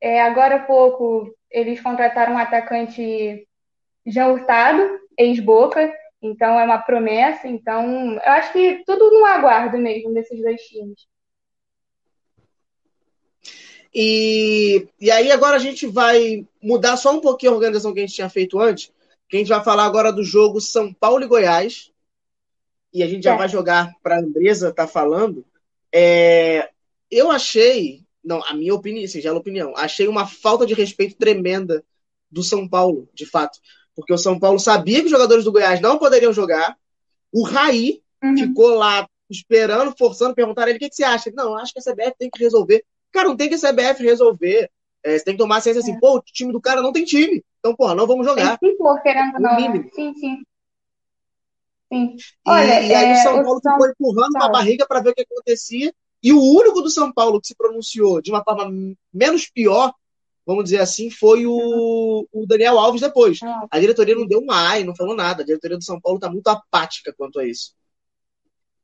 É, agora há pouco eles contrataram um atacante Jean Hurtado, ex-Boca, então é uma promessa. Então eu acho que tudo no aguardo mesmo desses dois times. E, e aí agora a gente vai mudar só um pouquinho a organização que a gente tinha feito antes, que a gente vai falar agora do jogo São Paulo e Goiás. E a gente já é. vai jogar para a Andresa tá falando. É, eu achei, não, a minha opinião, singela assim, opinião, achei uma falta de respeito tremenda do São Paulo, de fato porque o São Paulo sabia que os jogadores do Goiás não poderiam jogar. O Raí uhum. ficou lá esperando, forçando, perguntar a ele o que, que você acha. não, acho que a CBF tem que resolver. Cara, não tem que a CBF resolver. É, você tem que tomar ciência assim, é. pô, o time do cara não tem time. Então, porra, não vamos jogar. Tem que pôr, querendo não. Sim, sim. Sim. Olha, e, e aí é, o São Paulo São... ficou empurrando na barriga para ver o que acontecia. E o único do São Paulo que se pronunciou de uma forma menos pior vamos dizer assim, foi o, o Daniel Alves depois. Ah. A diretoria não deu um ai, não falou nada. A diretoria do São Paulo está muito apática quanto a isso.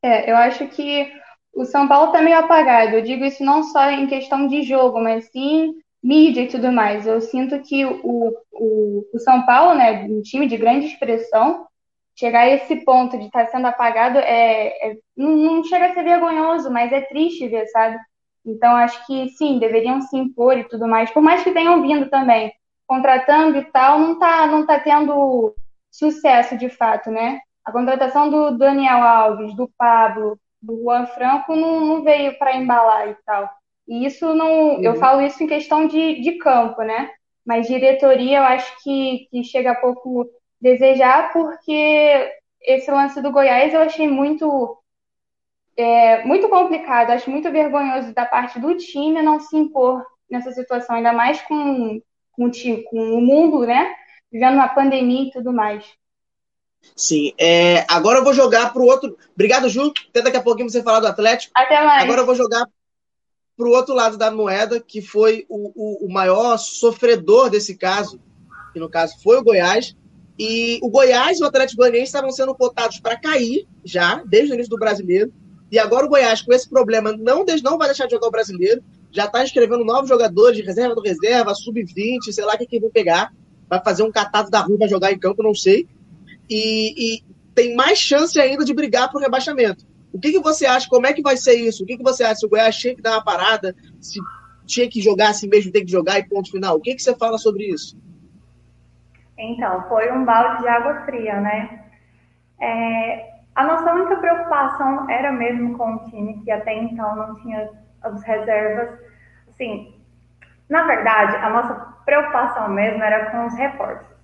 É, eu acho que o São Paulo está meio apagado. Eu digo isso não só em questão de jogo, mas sim mídia e tudo mais. Eu sinto que o, o, o São Paulo, né, um time de grande expressão, chegar a esse ponto de estar tá sendo apagado é, é não, não chega a ser vergonhoso, mas é triste ver, sabe? Então, acho que sim, deveriam se impor e tudo mais, por mais que tenham vindo também, contratando e tal, não está não tá tendo sucesso de fato, né? A contratação do Daniel Alves, do Pablo, do Juan Franco não, não veio para embalar e tal. E isso não. Uhum. Eu falo isso em questão de, de campo, né? Mas diretoria eu acho que, que chega a pouco desejar, porque esse lance do Goiás eu achei muito é, muito complicado, acho muito vergonhoso da parte do time não se impor nessa situação, ainda mais com, com, com o mundo, né? Vivendo uma pandemia e tudo mais. Sim. É, agora eu vou jogar para o outro. Obrigado, Ju. Até daqui a pouquinho você falar do Atlético. Até mais. Agora eu vou jogar para o outro lado da moeda, que foi o, o, o, maior sofredor desse caso, que no caso foi o Goiás. E o Goiás e o Atlético Goianiense estavam sendo cotados para cair já, desde o início do brasileiro. E agora o Goiás, com esse problema, não, não vai deixar de jogar o brasileiro. Já está inscrevendo novos jogadores de reserva do reserva, sub-20, sei lá o que, que vão pegar. Vai fazer um catado da rua, vai jogar em campo, não sei e, e tem mais chance ainda de brigar para o rebaixamento. O que, que você acha? Como é que vai ser isso? O que, que você acha? Se o Goiás tinha que dar uma parada, se tinha que jogar assim mesmo, tem que jogar e ponto final. O que, que você fala sobre isso? Então, foi um balde de água fria, né? É, a nossa única preocupação era mesmo com o time que até então não tinha as reservas. Assim, na verdade, a nossa preocupação mesmo era com os reforços.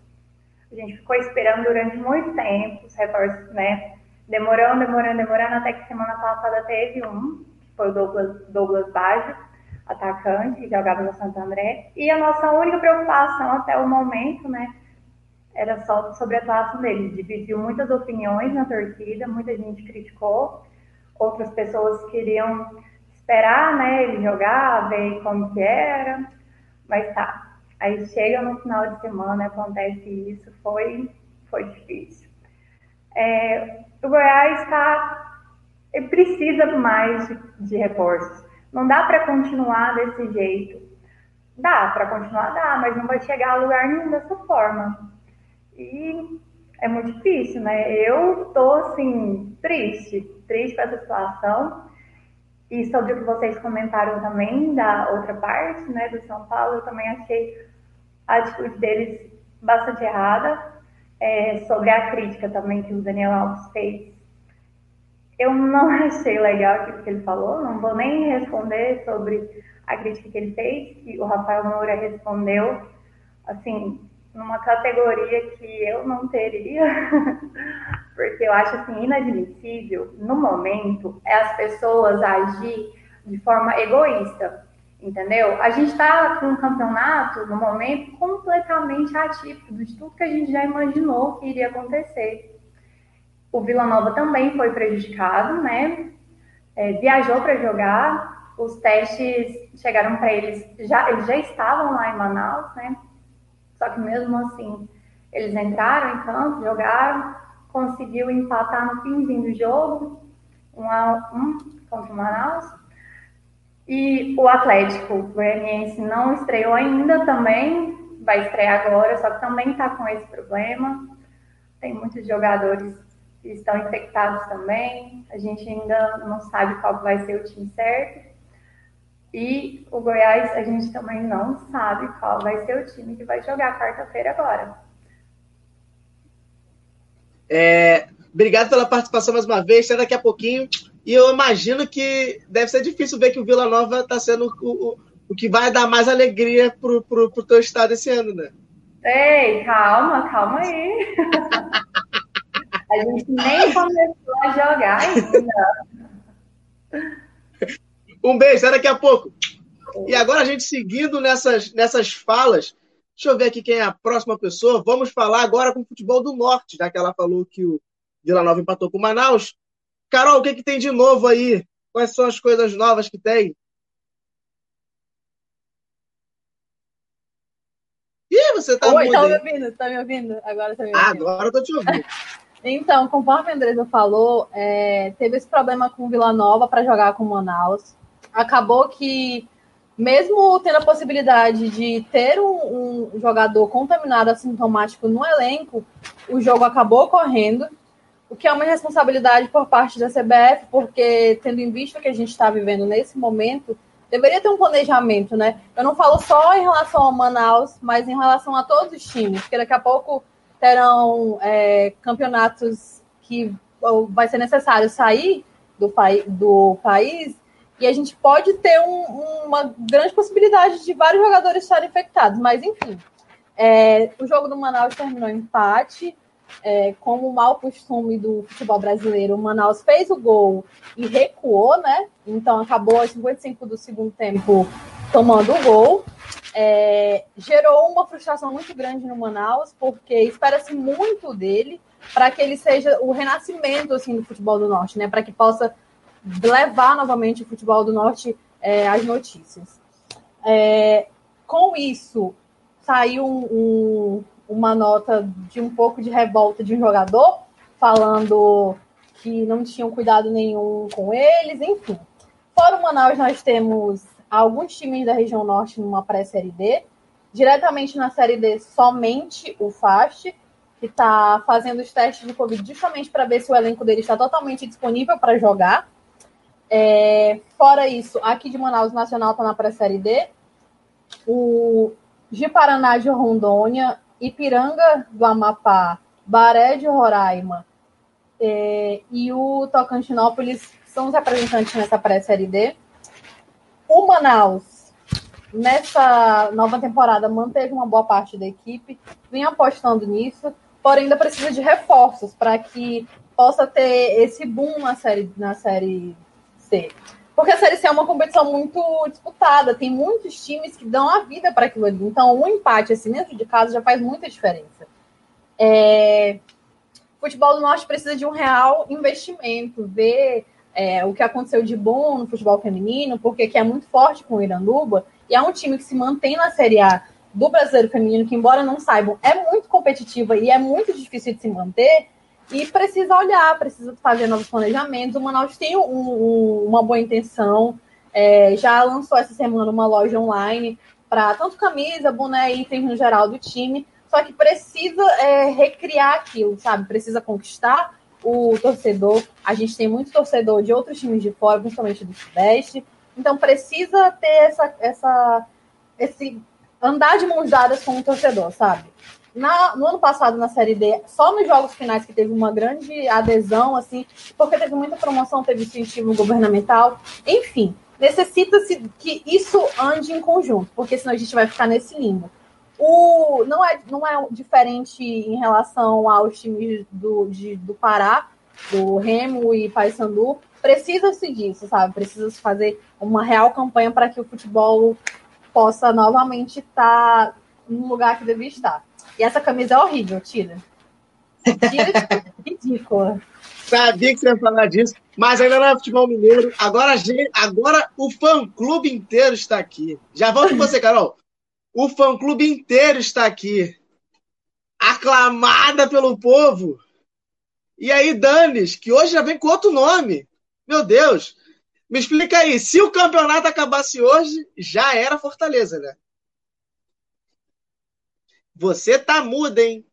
A gente ficou esperando durante muito tempo os reforços, né? Demorando, demorando, demorando, até que semana passada teve um, que foi o Douglas, Douglas Baggio, atacante, que jogava no Santo André. E a nossa única preocupação até o momento, né? Era só sobre a atuação dele. Dividiu muitas opiniões na torcida, muita gente criticou, outras pessoas queriam esperar, né, ele jogar, ver como que era, mas tá, Aí chega no final de semana, acontece isso, foi, foi difícil. É, o Goiás está, precisa mais de, de reforços. Não dá para continuar desse jeito. Dá para continuar, dá, mas não vai chegar a lugar nenhum dessa forma. E é muito difícil, né? Eu tô assim, triste, triste com essa situação. E sobre o que vocês comentaram também da outra parte, né, do São Paulo, eu também achei a atitude deles bastante errada, é, sobre a crítica também que o Daniel Alves fez. Eu não [laughs] achei legal aquilo que ele falou, não vou nem responder sobre a crítica que ele fez, que o Rafael Moura respondeu, assim, numa categoria que eu não teria, [laughs] porque eu acho assim inadmissível, no momento, é as pessoas agir de forma egoísta entendeu? A gente está com um campeonato, no momento, completamente atípico de tudo que a gente já imaginou que iria acontecer. O Vila Nova também foi prejudicado, né? É, viajou para jogar, os testes chegaram para eles, já, eles já estavam lá em Manaus, né? Só que mesmo assim, eles entraram em campo, jogaram, conseguiu empatar no finzinho do jogo, um a um contra o Manaus. E o Atlético Goianiense não estreou ainda também, vai estrear agora, só que também está com esse problema. Tem muitos jogadores que estão infectados também. A gente ainda não sabe qual vai ser o time certo. E o Goiás, a gente também não sabe qual vai ser o time que vai jogar quarta-feira agora. É, obrigado pela participação mais uma vez. Até daqui a pouquinho. E eu imagino que deve ser difícil ver que o Vila Nova está sendo o, o, o, que vai dar mais alegria pro, pro, pro teu estado esse ano, né? Ei, calma, calma aí. [laughs] a gente nem começou a jogar ainda. Um beijo, até daqui a pouco. E agora a gente seguindo nessas, nessas falas, deixa eu ver aqui quem é a próxima pessoa. Vamos falar agora com o futebol do norte, já que ela falou que o Vila Nova empatou com o Manaus. Carol, o que, que tem de novo aí? Quais são as coisas novas que tem? Ih, você tá Oi, tá me ouvindo? Tá me ouvindo? Agora tá me ouvindo. agora eu tô te ouvindo. então, conforme a Andresa falou, é, teve esse problema com o Vila Nova para jogar com o Manaus. Acabou que, mesmo tendo a possibilidade de ter um, um jogador contaminado assintomático no elenco, o jogo acabou ocorrendo o que é uma responsabilidade por parte da CBF, porque, tendo em vista que a gente está vivendo nesse momento, deveria ter um planejamento, né? Eu não falo só em relação ao Manaus, mas em relação a todos os times, porque daqui a pouco terão é, campeonatos que vai ser necessário sair do, do país e a gente pode ter um, uma grande possibilidade de vários jogadores estarem infectados. Mas, enfim, é, o jogo do Manaus terminou em empate. É, como o mau costume do futebol brasileiro, o Manaus fez o gol e recuou, né? Então acabou aos 55 do segundo tempo tomando o gol. É, gerou uma frustração muito grande no Manaus, porque espera-se muito dele para que ele seja o renascimento assim, do futebol do Norte, né? Para que possa levar novamente o futebol do Norte é, às notícias. É, com isso, saiu um, um, uma nota de um pouco de revolta de um jogador, falando que não tinham cuidado nenhum com eles, enfim. Fora o Manaus, nós temos alguns times da região norte numa pré-série D. Diretamente na série D, somente o FAST, que está fazendo os testes de Covid justamente para ver se o elenco dele está totalmente disponível para jogar. É, fora isso, aqui de Manaus Nacional está na pré-série D. O de Paraná de Rondônia, Ipiranga do Amapá, Baré de Roraima é, e o Tocantinópolis são os representantes nessa pré-série D. O Manaus, nessa nova temporada, manteve uma boa parte da equipe, vem apostando nisso, porém ainda precisa de reforços para que possa ter esse boom na série, na série C. Porque a Série C é uma competição muito disputada, tem muitos times que dão a vida para aquilo ali. Então, um empate assim dentro de casa já faz muita diferença. É... Futebol do Norte precisa de um real investimento, ver é, o que aconteceu de bom no futebol feminino, porque que é muito forte com o Iranduba, e é um time que se mantém na Série A do brasileiro feminino, que, embora não saibam, é muito competitiva e é muito difícil de se manter e precisa olhar, precisa fazer novos planejamentos. O Manaus tem um, um, uma boa intenção, é, já lançou essa semana uma loja online para tanto camisa, boné itens no geral do time, só que precisa é, recriar aquilo, sabe? Precisa conquistar o torcedor. A gente tem muito torcedor de outros times de fora, principalmente do Sudeste, então precisa ter essa, essa, esse andar de mãos dadas com o torcedor, sabe? Na, no ano passado, na Série D, só nos jogos finais que teve uma grande adesão, assim, porque teve muita promoção, teve incentivo governamental, enfim, necessita-se que isso ande em conjunto, porque senão a gente vai ficar nesse limbo. O, não, é, não é diferente em relação aos times do, de, do Pará, do Remo e Paysandu, precisa-se disso, sabe? Precisa-se fazer uma real campanha para que o futebol possa novamente estar no lugar que deve estar. E essa camisa é horrível, tira. Tira, [laughs] ridícula. Sabia que você ia falar disso, mas ainda não é futebol mineiro. Agora, agora o fã-clube inteiro está aqui. Já volto com você, Carol. O fã-clube inteiro está aqui. Aclamada pelo povo. E aí, Danis, que hoje já vem com outro nome. Meu Deus. Me explica aí, se o campeonato acabasse hoje, já era Fortaleza, né? Você tá muda, hein?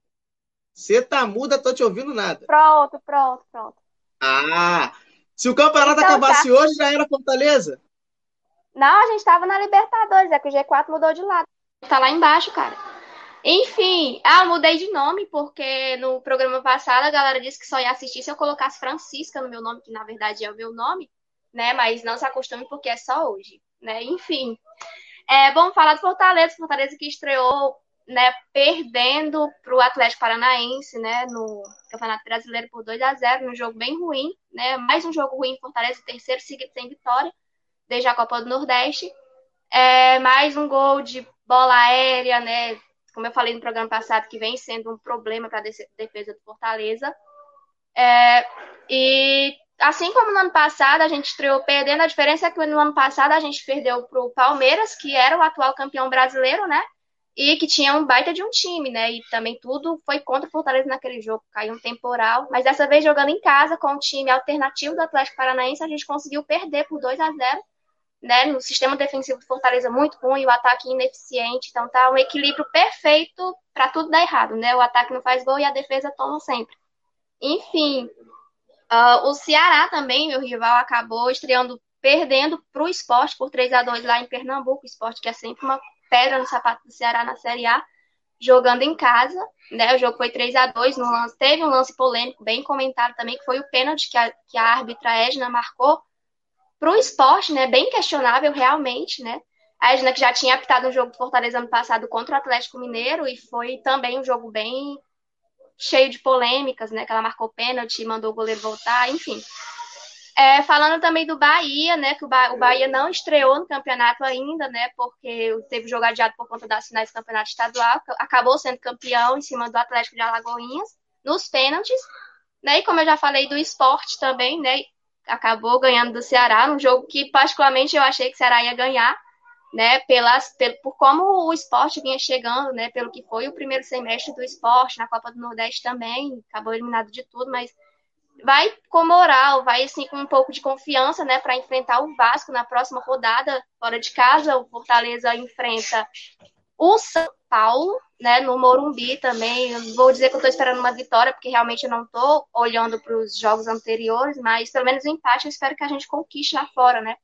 Você tá muda, tô te ouvindo nada. Pronto, pronto, pronto. Ah! Se o campeonato então, acabasse tá. hoje, já era Fortaleza? Não, a gente tava na Libertadores, é que o G4 mudou de lado. Tá lá embaixo, cara. Enfim, ah, mudei de nome porque no programa passado a galera disse que só ia assistir se eu colocasse Francisca no meu nome, que na verdade é o meu nome, né? Mas não se acostume porque é só hoje, né? Enfim. É bom falar do Fortaleza, Fortaleza que estreou né, perdendo para o Atlético Paranaense, né, no Campeonato Brasileiro por 2 a 0 num jogo bem ruim, né, mais um jogo ruim, Fortaleza terceiro seguido sem vitória, desde a Copa do Nordeste, é, mais um gol de bola aérea, né, como eu falei no programa passado, que vem sendo um problema para a defesa do Fortaleza, é, e assim como no ano passado a gente estreou perdendo, a diferença é que no ano passado a gente perdeu para o Palmeiras, que era o atual campeão brasileiro, né, e que tinha um baita de um time, né? E também tudo foi contra o Fortaleza naquele jogo, caiu um temporal. Mas dessa vez jogando em casa com o time alternativo do Atlético Paranaense, a gente conseguiu perder por 2 a 0 né? No sistema defensivo do Fortaleza muito ruim, o ataque ineficiente, então tá um equilíbrio perfeito para tudo dar errado, né? O ataque não faz gol e a defesa toma sempre. Enfim, uh, o Ceará também, meu rival, acabou estreando perdendo para o esporte por 3 a 2 lá em Pernambuco, esporte que é sempre uma pedra no sapato do Ceará na Série A, jogando em casa, né? O jogo foi 3 a 2 no lance, teve um lance polêmico, bem comentado também, que foi o pênalti que a, que a árbitra Edna marcou para o esporte, né? Bem questionável realmente, né? A Edna que já tinha apitado um jogo do Fortaleza ano passado contra o Atlético Mineiro e foi também um jogo bem cheio de polêmicas, né? Que ela marcou pênalti, mandou o goleiro voltar, enfim. É, falando também do Bahia, né? Que o, ba o, Bahia não estreou no campeonato ainda, né? Porque teve jogo adiado por conta das finais do campeonato estadual, acabou sendo campeão em cima do Atlético de Alagoinhas nos pênaltis, né? E como eu já falei do esporte também, né? Acabou ganhando do Ceará, num jogo que particularmente eu achei que o Ceará ia ganhar, né, pelas, por como o esporte vinha chegando, né, pelo que foi o primeiro semestre do esporte, na Copa do Nordeste também, acabou eliminado de tudo, mas vai com moral, vai assim com um pouco de confiança, né, para enfrentar o Vasco na próxima rodada, fora de casa, o Fortaleza enfrenta o São Paulo, né, no Morumbi também. Eu vou dizer que eu estou esperando uma vitória, porque realmente eu não estou olhando para os jogos anteriores, mas pelo menos o empate eu espero que a gente conquiste lá fora, né?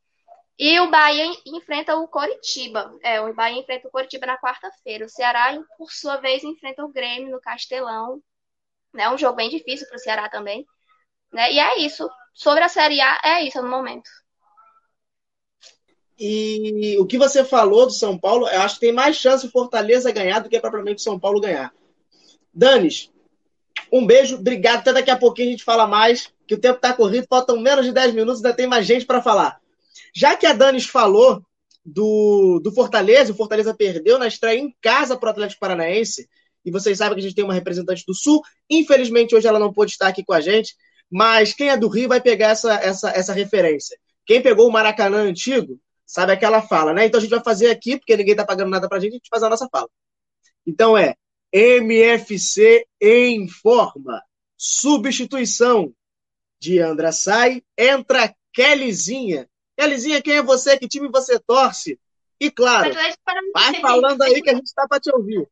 E o Bahia enfrenta o Coritiba. É, o Bahia enfrenta o Coritiba na quarta-feira. O Ceará, por sua vez, enfrenta o Grêmio no Castelão. É um jogo bem difícil para o Ceará também. Né? E é isso. Sobre a Série A, é isso no momento. E o que você falou do São Paulo, eu acho que tem mais chance o Fortaleza ganhar do que propriamente o São Paulo ganhar. Danis, um beijo, obrigado. Até daqui a pouquinho a gente fala mais, que o tempo está corrido, faltam menos de 10 minutos, ainda tem mais gente para falar. Já que a Danis falou do, do Fortaleza, o Fortaleza perdeu na estreia em casa para o Atlético Paranaense, e vocês sabem que a gente tem uma representante do Sul. Infelizmente, hoje ela não pôde estar aqui com a gente, mas quem é do Rio vai pegar essa, essa, essa referência. Quem pegou o Maracanã antigo sabe aquela fala, né? Então a gente vai fazer aqui, porque ninguém está pagando nada para a gente, a gente faz a nossa fala. Então é MFC informa. Substituição de Andra sai, entra Kellyzinha. Kellyzinha, quem é você? Que time você torce? E claro, vai falando aí que a gente está para te ouvir.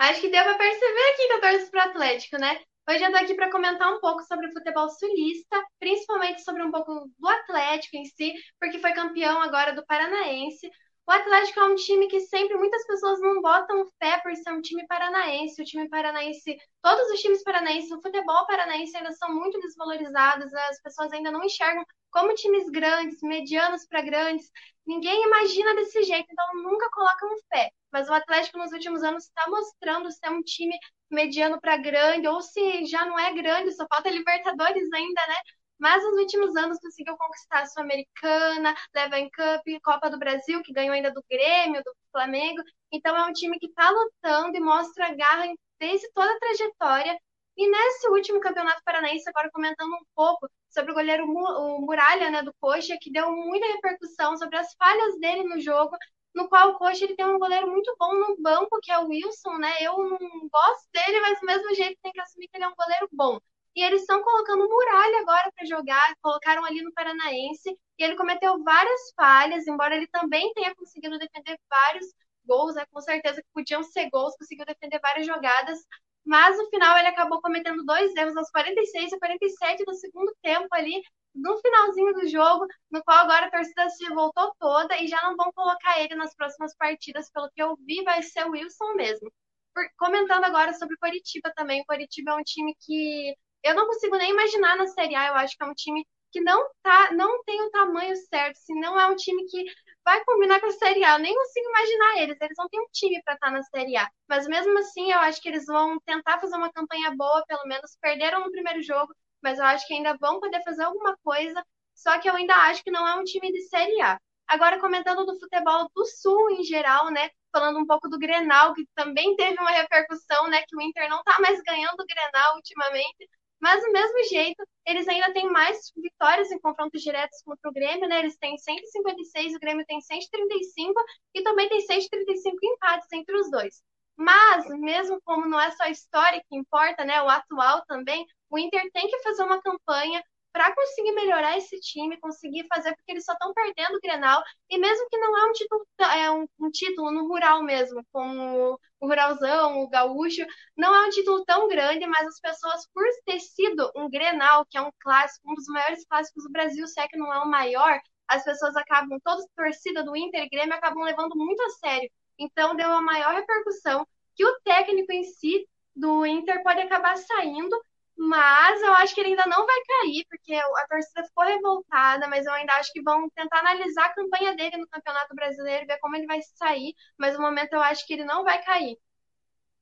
Acho que deu para perceber aqui que eu torço para o Atlético, né? Hoje eu estou aqui para comentar um pouco sobre o futebol sulista, principalmente sobre um pouco do Atlético em si, porque foi campeão agora do Paranaense. O Atlético é um time que sempre muitas pessoas não botam fé por ser um time paranaense. O time paranaense, todos os times paranaenses, o futebol paranaense ainda são muito desvalorizados. As pessoas ainda não enxergam como times grandes, medianos para grandes. Ninguém imagina desse jeito, então nunca colocam fé. Mas o Atlético nos últimos anos está mostrando ser um time mediano para grande, ou se já não é grande, só falta Libertadores ainda, né? mas nos últimos anos conseguiu conquistar a Sul-Americana, Leven Cup, Copa do Brasil, que ganhou ainda do Grêmio, do Flamengo. Então é um time que está lutando e mostra garra desde toda a trajetória. E nesse último campeonato paranaense, agora comentando um pouco sobre o goleiro o Muralha, né, do Coxa, que deu muita repercussão sobre as falhas dele no jogo, no qual o Coxa ele tem um goleiro muito bom no banco, que é o Wilson, né? Eu não gosto dele, mas do mesmo jeito tem que assumir que ele é um goleiro bom. E eles estão colocando Muralha agora para jogar, colocaram ali no Paranaense, e ele cometeu várias falhas, embora ele também tenha conseguido defender vários gols, né, com certeza que podiam ser gols, conseguiu defender várias jogadas, mas no final ele acabou cometendo dois erros aos 46 e 47 do segundo tempo ali, no finalzinho do jogo, no qual agora a torcida se voltou toda e já não vão colocar ele nas próximas partidas, pelo que eu vi, vai ser o Wilson mesmo. Por, comentando agora sobre o Coritiba também, o Coritiba é um time que eu não consigo nem imaginar na Série A. Eu acho que é um time que não tá, não tem o tamanho certo. Se não é um time que vai combinar com a Série A, eu nem consigo imaginar eles. Eles não têm um time para estar tá na Série A. Mas mesmo assim, eu acho que eles vão tentar fazer uma campanha boa, pelo menos perderam no primeiro jogo, mas eu acho que ainda vão poder fazer alguma coisa. Só que eu ainda acho que não é um time de Série A. Agora, comentando do futebol do Sul em geral, né? Falando um pouco do Grenal, que também teve uma repercussão, né? Que o Inter não tá mais ganhando o Grenal ultimamente. Mas do mesmo jeito, eles ainda têm mais vitórias em confrontos diretos contra o Grêmio, né? Eles têm 156, o Grêmio tem 135 e também tem 135 empates entre os dois. Mas, mesmo como não é só a história que importa, né? O atual também, o Inter tem que fazer uma campanha para conseguir melhorar esse time, conseguir fazer, porque eles só estão perdendo o Grenal, e mesmo que não é um título, é um, um, título no rural mesmo, como o Ruralzão, o Gaúcho, não é um título tão grande, mas as pessoas, por ter sido um Grenal, que é um clássico, um dos maiores clássicos do Brasil, se é que não é o maior, as pessoas acabam, toda a torcida do Inter Grêmio acabam levando muito a sério. Então deu uma maior repercussão que o técnico em si do Inter pode acabar saindo Mas eu acho que ele ainda não vai cair, porque a torcida ficou revoltada, mas eu ainda acho que vão tentar analisar a campanha dele no Campeonato Brasileiro, ver como ele vai sair, mas no momento eu acho que ele não vai cair.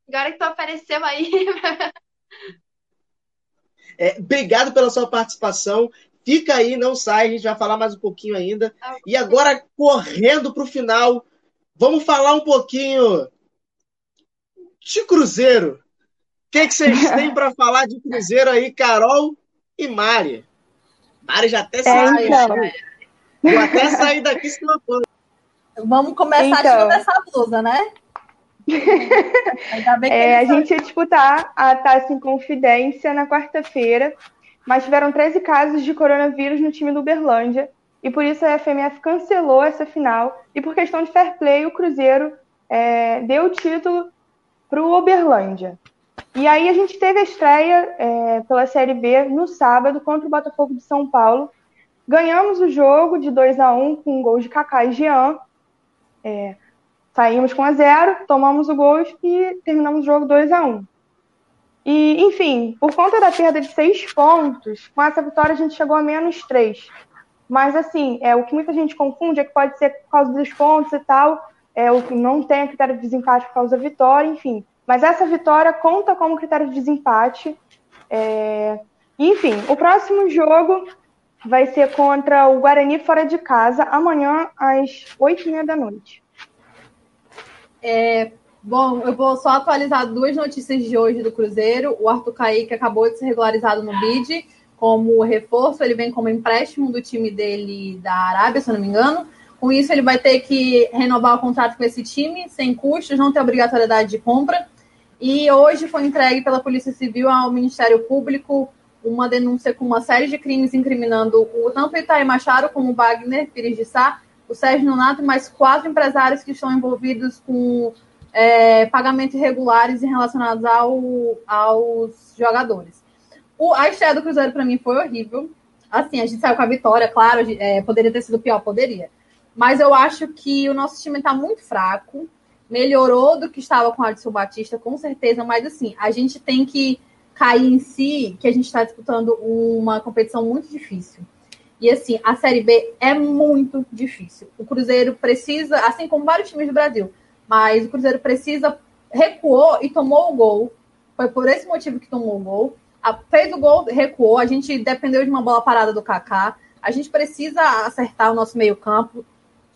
Agora que tu apareceu aí. [laughs] é, obrigado pela sua participação. Fica aí, não sai, a gente vai falar mais um pouquinho ainda. Ah, e agora, correndo para o final, vamos falar um pouquinho de Cruzeiro. O que, que vocês [laughs] têm para falar de Cruzeiro aí, Carol e Mari? Mari já até é, saiu. Então. Vou até sair daqui se não for. Vamos começar então. tirando essa blusa, né? [laughs] é, a gente ia disputar a Taça em Confidência na quarta-feira, mas tiveram 13 casos de coronavírus no time do Uberlândia, e por isso a FMF cancelou essa final, e por questão de fair play, o Cruzeiro é, deu o título para o Uberlândia. E aí a gente teve a estreia é, pela Série B no sábado contra o Botafogo de São Paulo. Ganhamos o jogo de 2 a 1 com um gol de Kaká e Jean. É, saímos com a zero, tomamos o gol e terminamos o jogo 2 a 1 E, enfim, por conta da perda de seis pontos, com essa vitória a gente chegou a menos três. Mas, assim, é, o que muita gente confunde é que pode ser por causa dos pontos e tal, é, o que não tem critério de desempate por causa da vitória, enfim. Mas essa vitória conta como critério de desempate. É... Enfim, o próximo jogo vai ser contra o Guarani fora de casa, amanhã às oito e meia da noite. É, bom, eu vou só atualizar duas notícias de hoje do Cruzeiro. O Arthur Kaique acabou de ser regularizado no BID como reforço, ele vem como empréstimo do time dele da Arábia, se não me engano. Com isso, ele vai ter que renovar o contrato com esse time, sem custos, não tem obrigatoriedade de compra. E hoje foi entregue pela Polícia Civil ao Ministério Público uma denúncia com uma série de crimes incriminando o tanto Itaí Machado como o Wagner Pires de Sá, o Sérgio Nonato e mais quatro empresários que estão envolvidos com é, pagamentos irregulares relacionados ao, aos jogadores. O, a estreia do Cruzeiro para mim foi horrível. Assim, a gente saiu com a vitória, claro, é, poderia ter sido pior, poderia. Mas eu acho que o nosso time está muito fraco melhorou do que estava com o Adson Batista, com certeza, mas assim, a gente tem que cair em si que a gente está disputando uma competição muito difícil. E assim, a Série B é muito difícil. O Cruzeiro precisa, assim como vários times do Brasil, mas o Cruzeiro precisa, recuou e tomou o gol. Foi por esse motivo que tomou o gol. Fez o gol, recuou. A gente dependeu de uma bola parada do Kaká. A gente precisa acertar o nosso meio-campo.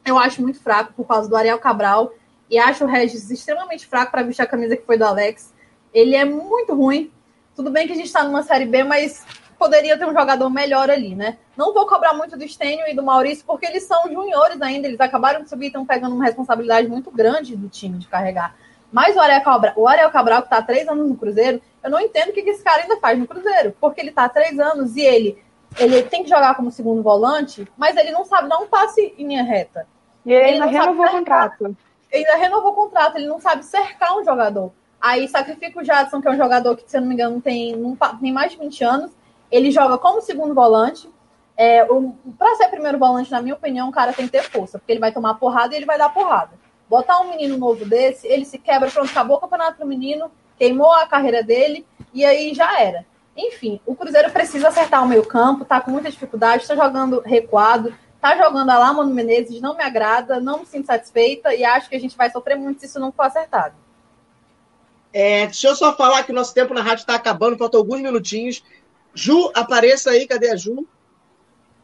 Eu acho muito fraco por causa do Ariel Cabral e acho o Regis extremamente fraco para vestir a camisa que foi do Alex. Ele é muito ruim. Tudo bem que a gente está numa Série B, mas poderia ter um jogador melhor ali, né? Não vou cobrar muito do Estênio e do Maurício, porque eles são juniores ainda, eles acabaram de subir e estão pegando uma responsabilidade muito grande do time de carregar. Mas o Ariel Cabral, o Ariel Cabral que está há três anos no Cruzeiro, eu não entendo o que esse cara ainda faz no Cruzeiro, porque ele está há três anos e ele, ele tem que jogar como segundo volante, mas ele não sabe dar um passe em linha reta. E ele, ele ainda renovou o contrato ainda renovou o contrato, ele não sabe cercar um jogador. Aí sacrifica o Jadson, que é um jogador que, se eu não me engano, tem, não, tem mais de 20 anos. Ele joga como segundo volante. É, para ser primeiro volante, na minha opinião, o cara tem que ter força, porque ele vai tomar porrada e ele vai dar porrada. Botar um menino novo desse, ele se quebra, pronto, acabou o campeonato pro menino, queimou a carreira dele e aí já era. Enfim, o Cruzeiro precisa acertar o meio campo, tá com muita dificuldade, está jogando recuado, tá jogando a lá, Mano Menezes, não me agrada, não me sinto satisfeita e acho que a gente vai sofrer muito se isso não for acertado. É, deixa eu só falar que o nosso tempo na rádio está acabando, faltam alguns minutinhos. Ju, apareça aí, cadê a Ju?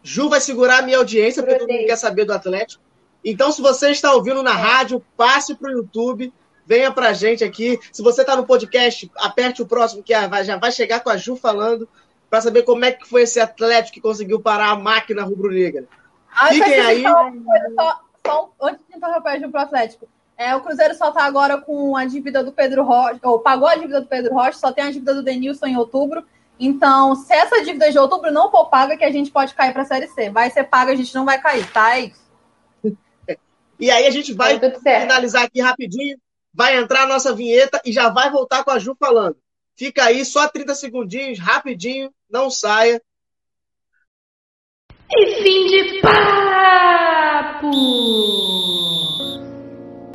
Ju vai segurar a minha audiência, porque todo mundo quer saber do Atlético. Então, se você está ouvindo na rádio, passe para o YouTube, venha para a gente aqui. Se você está no podcast, aperte o próximo, que já vai chegar com a Ju falando, para saber como é que foi esse Atlético que conseguiu parar a máquina rubro-negra. Ah, Fiquem aí. Só, só, antes de interromper para o Atlético. É, o Cruzeiro só está agora com a dívida do Pedro Rocha, ou pagou a dívida do Pedro Rocha, só tem a dívida do Denilson em outubro. Então, se essa dívida de outubro não for paga, que a gente pode cair para a Série C. Vai ser paga, a gente não vai cair, tá? É isso. [laughs] E aí a gente vai finalizar aqui rapidinho, vai entrar a nossa vinheta e já vai voltar com a Ju falando. Fica aí, só 30 segundinhos, rapidinho, não saia. E fim de papo!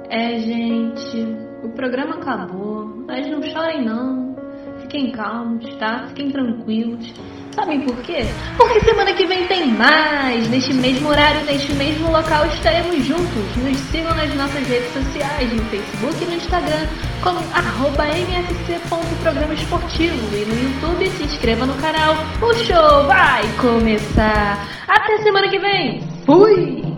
É, gente, o programa acabou, mas não chorem não. fiquem calmos, tá? Fiquem tranquilos. Sabem por quê? Porque semana que vem tem mais! Neste mesmo horário, neste mesmo local, estaremos juntos. Nos sigam nas nossas redes sociais, no Facebook e no Instagram, como mfc.programa esportivo. E no YouTube, se inscreva no canal. O show vai começar! Até semana que vem! Fui!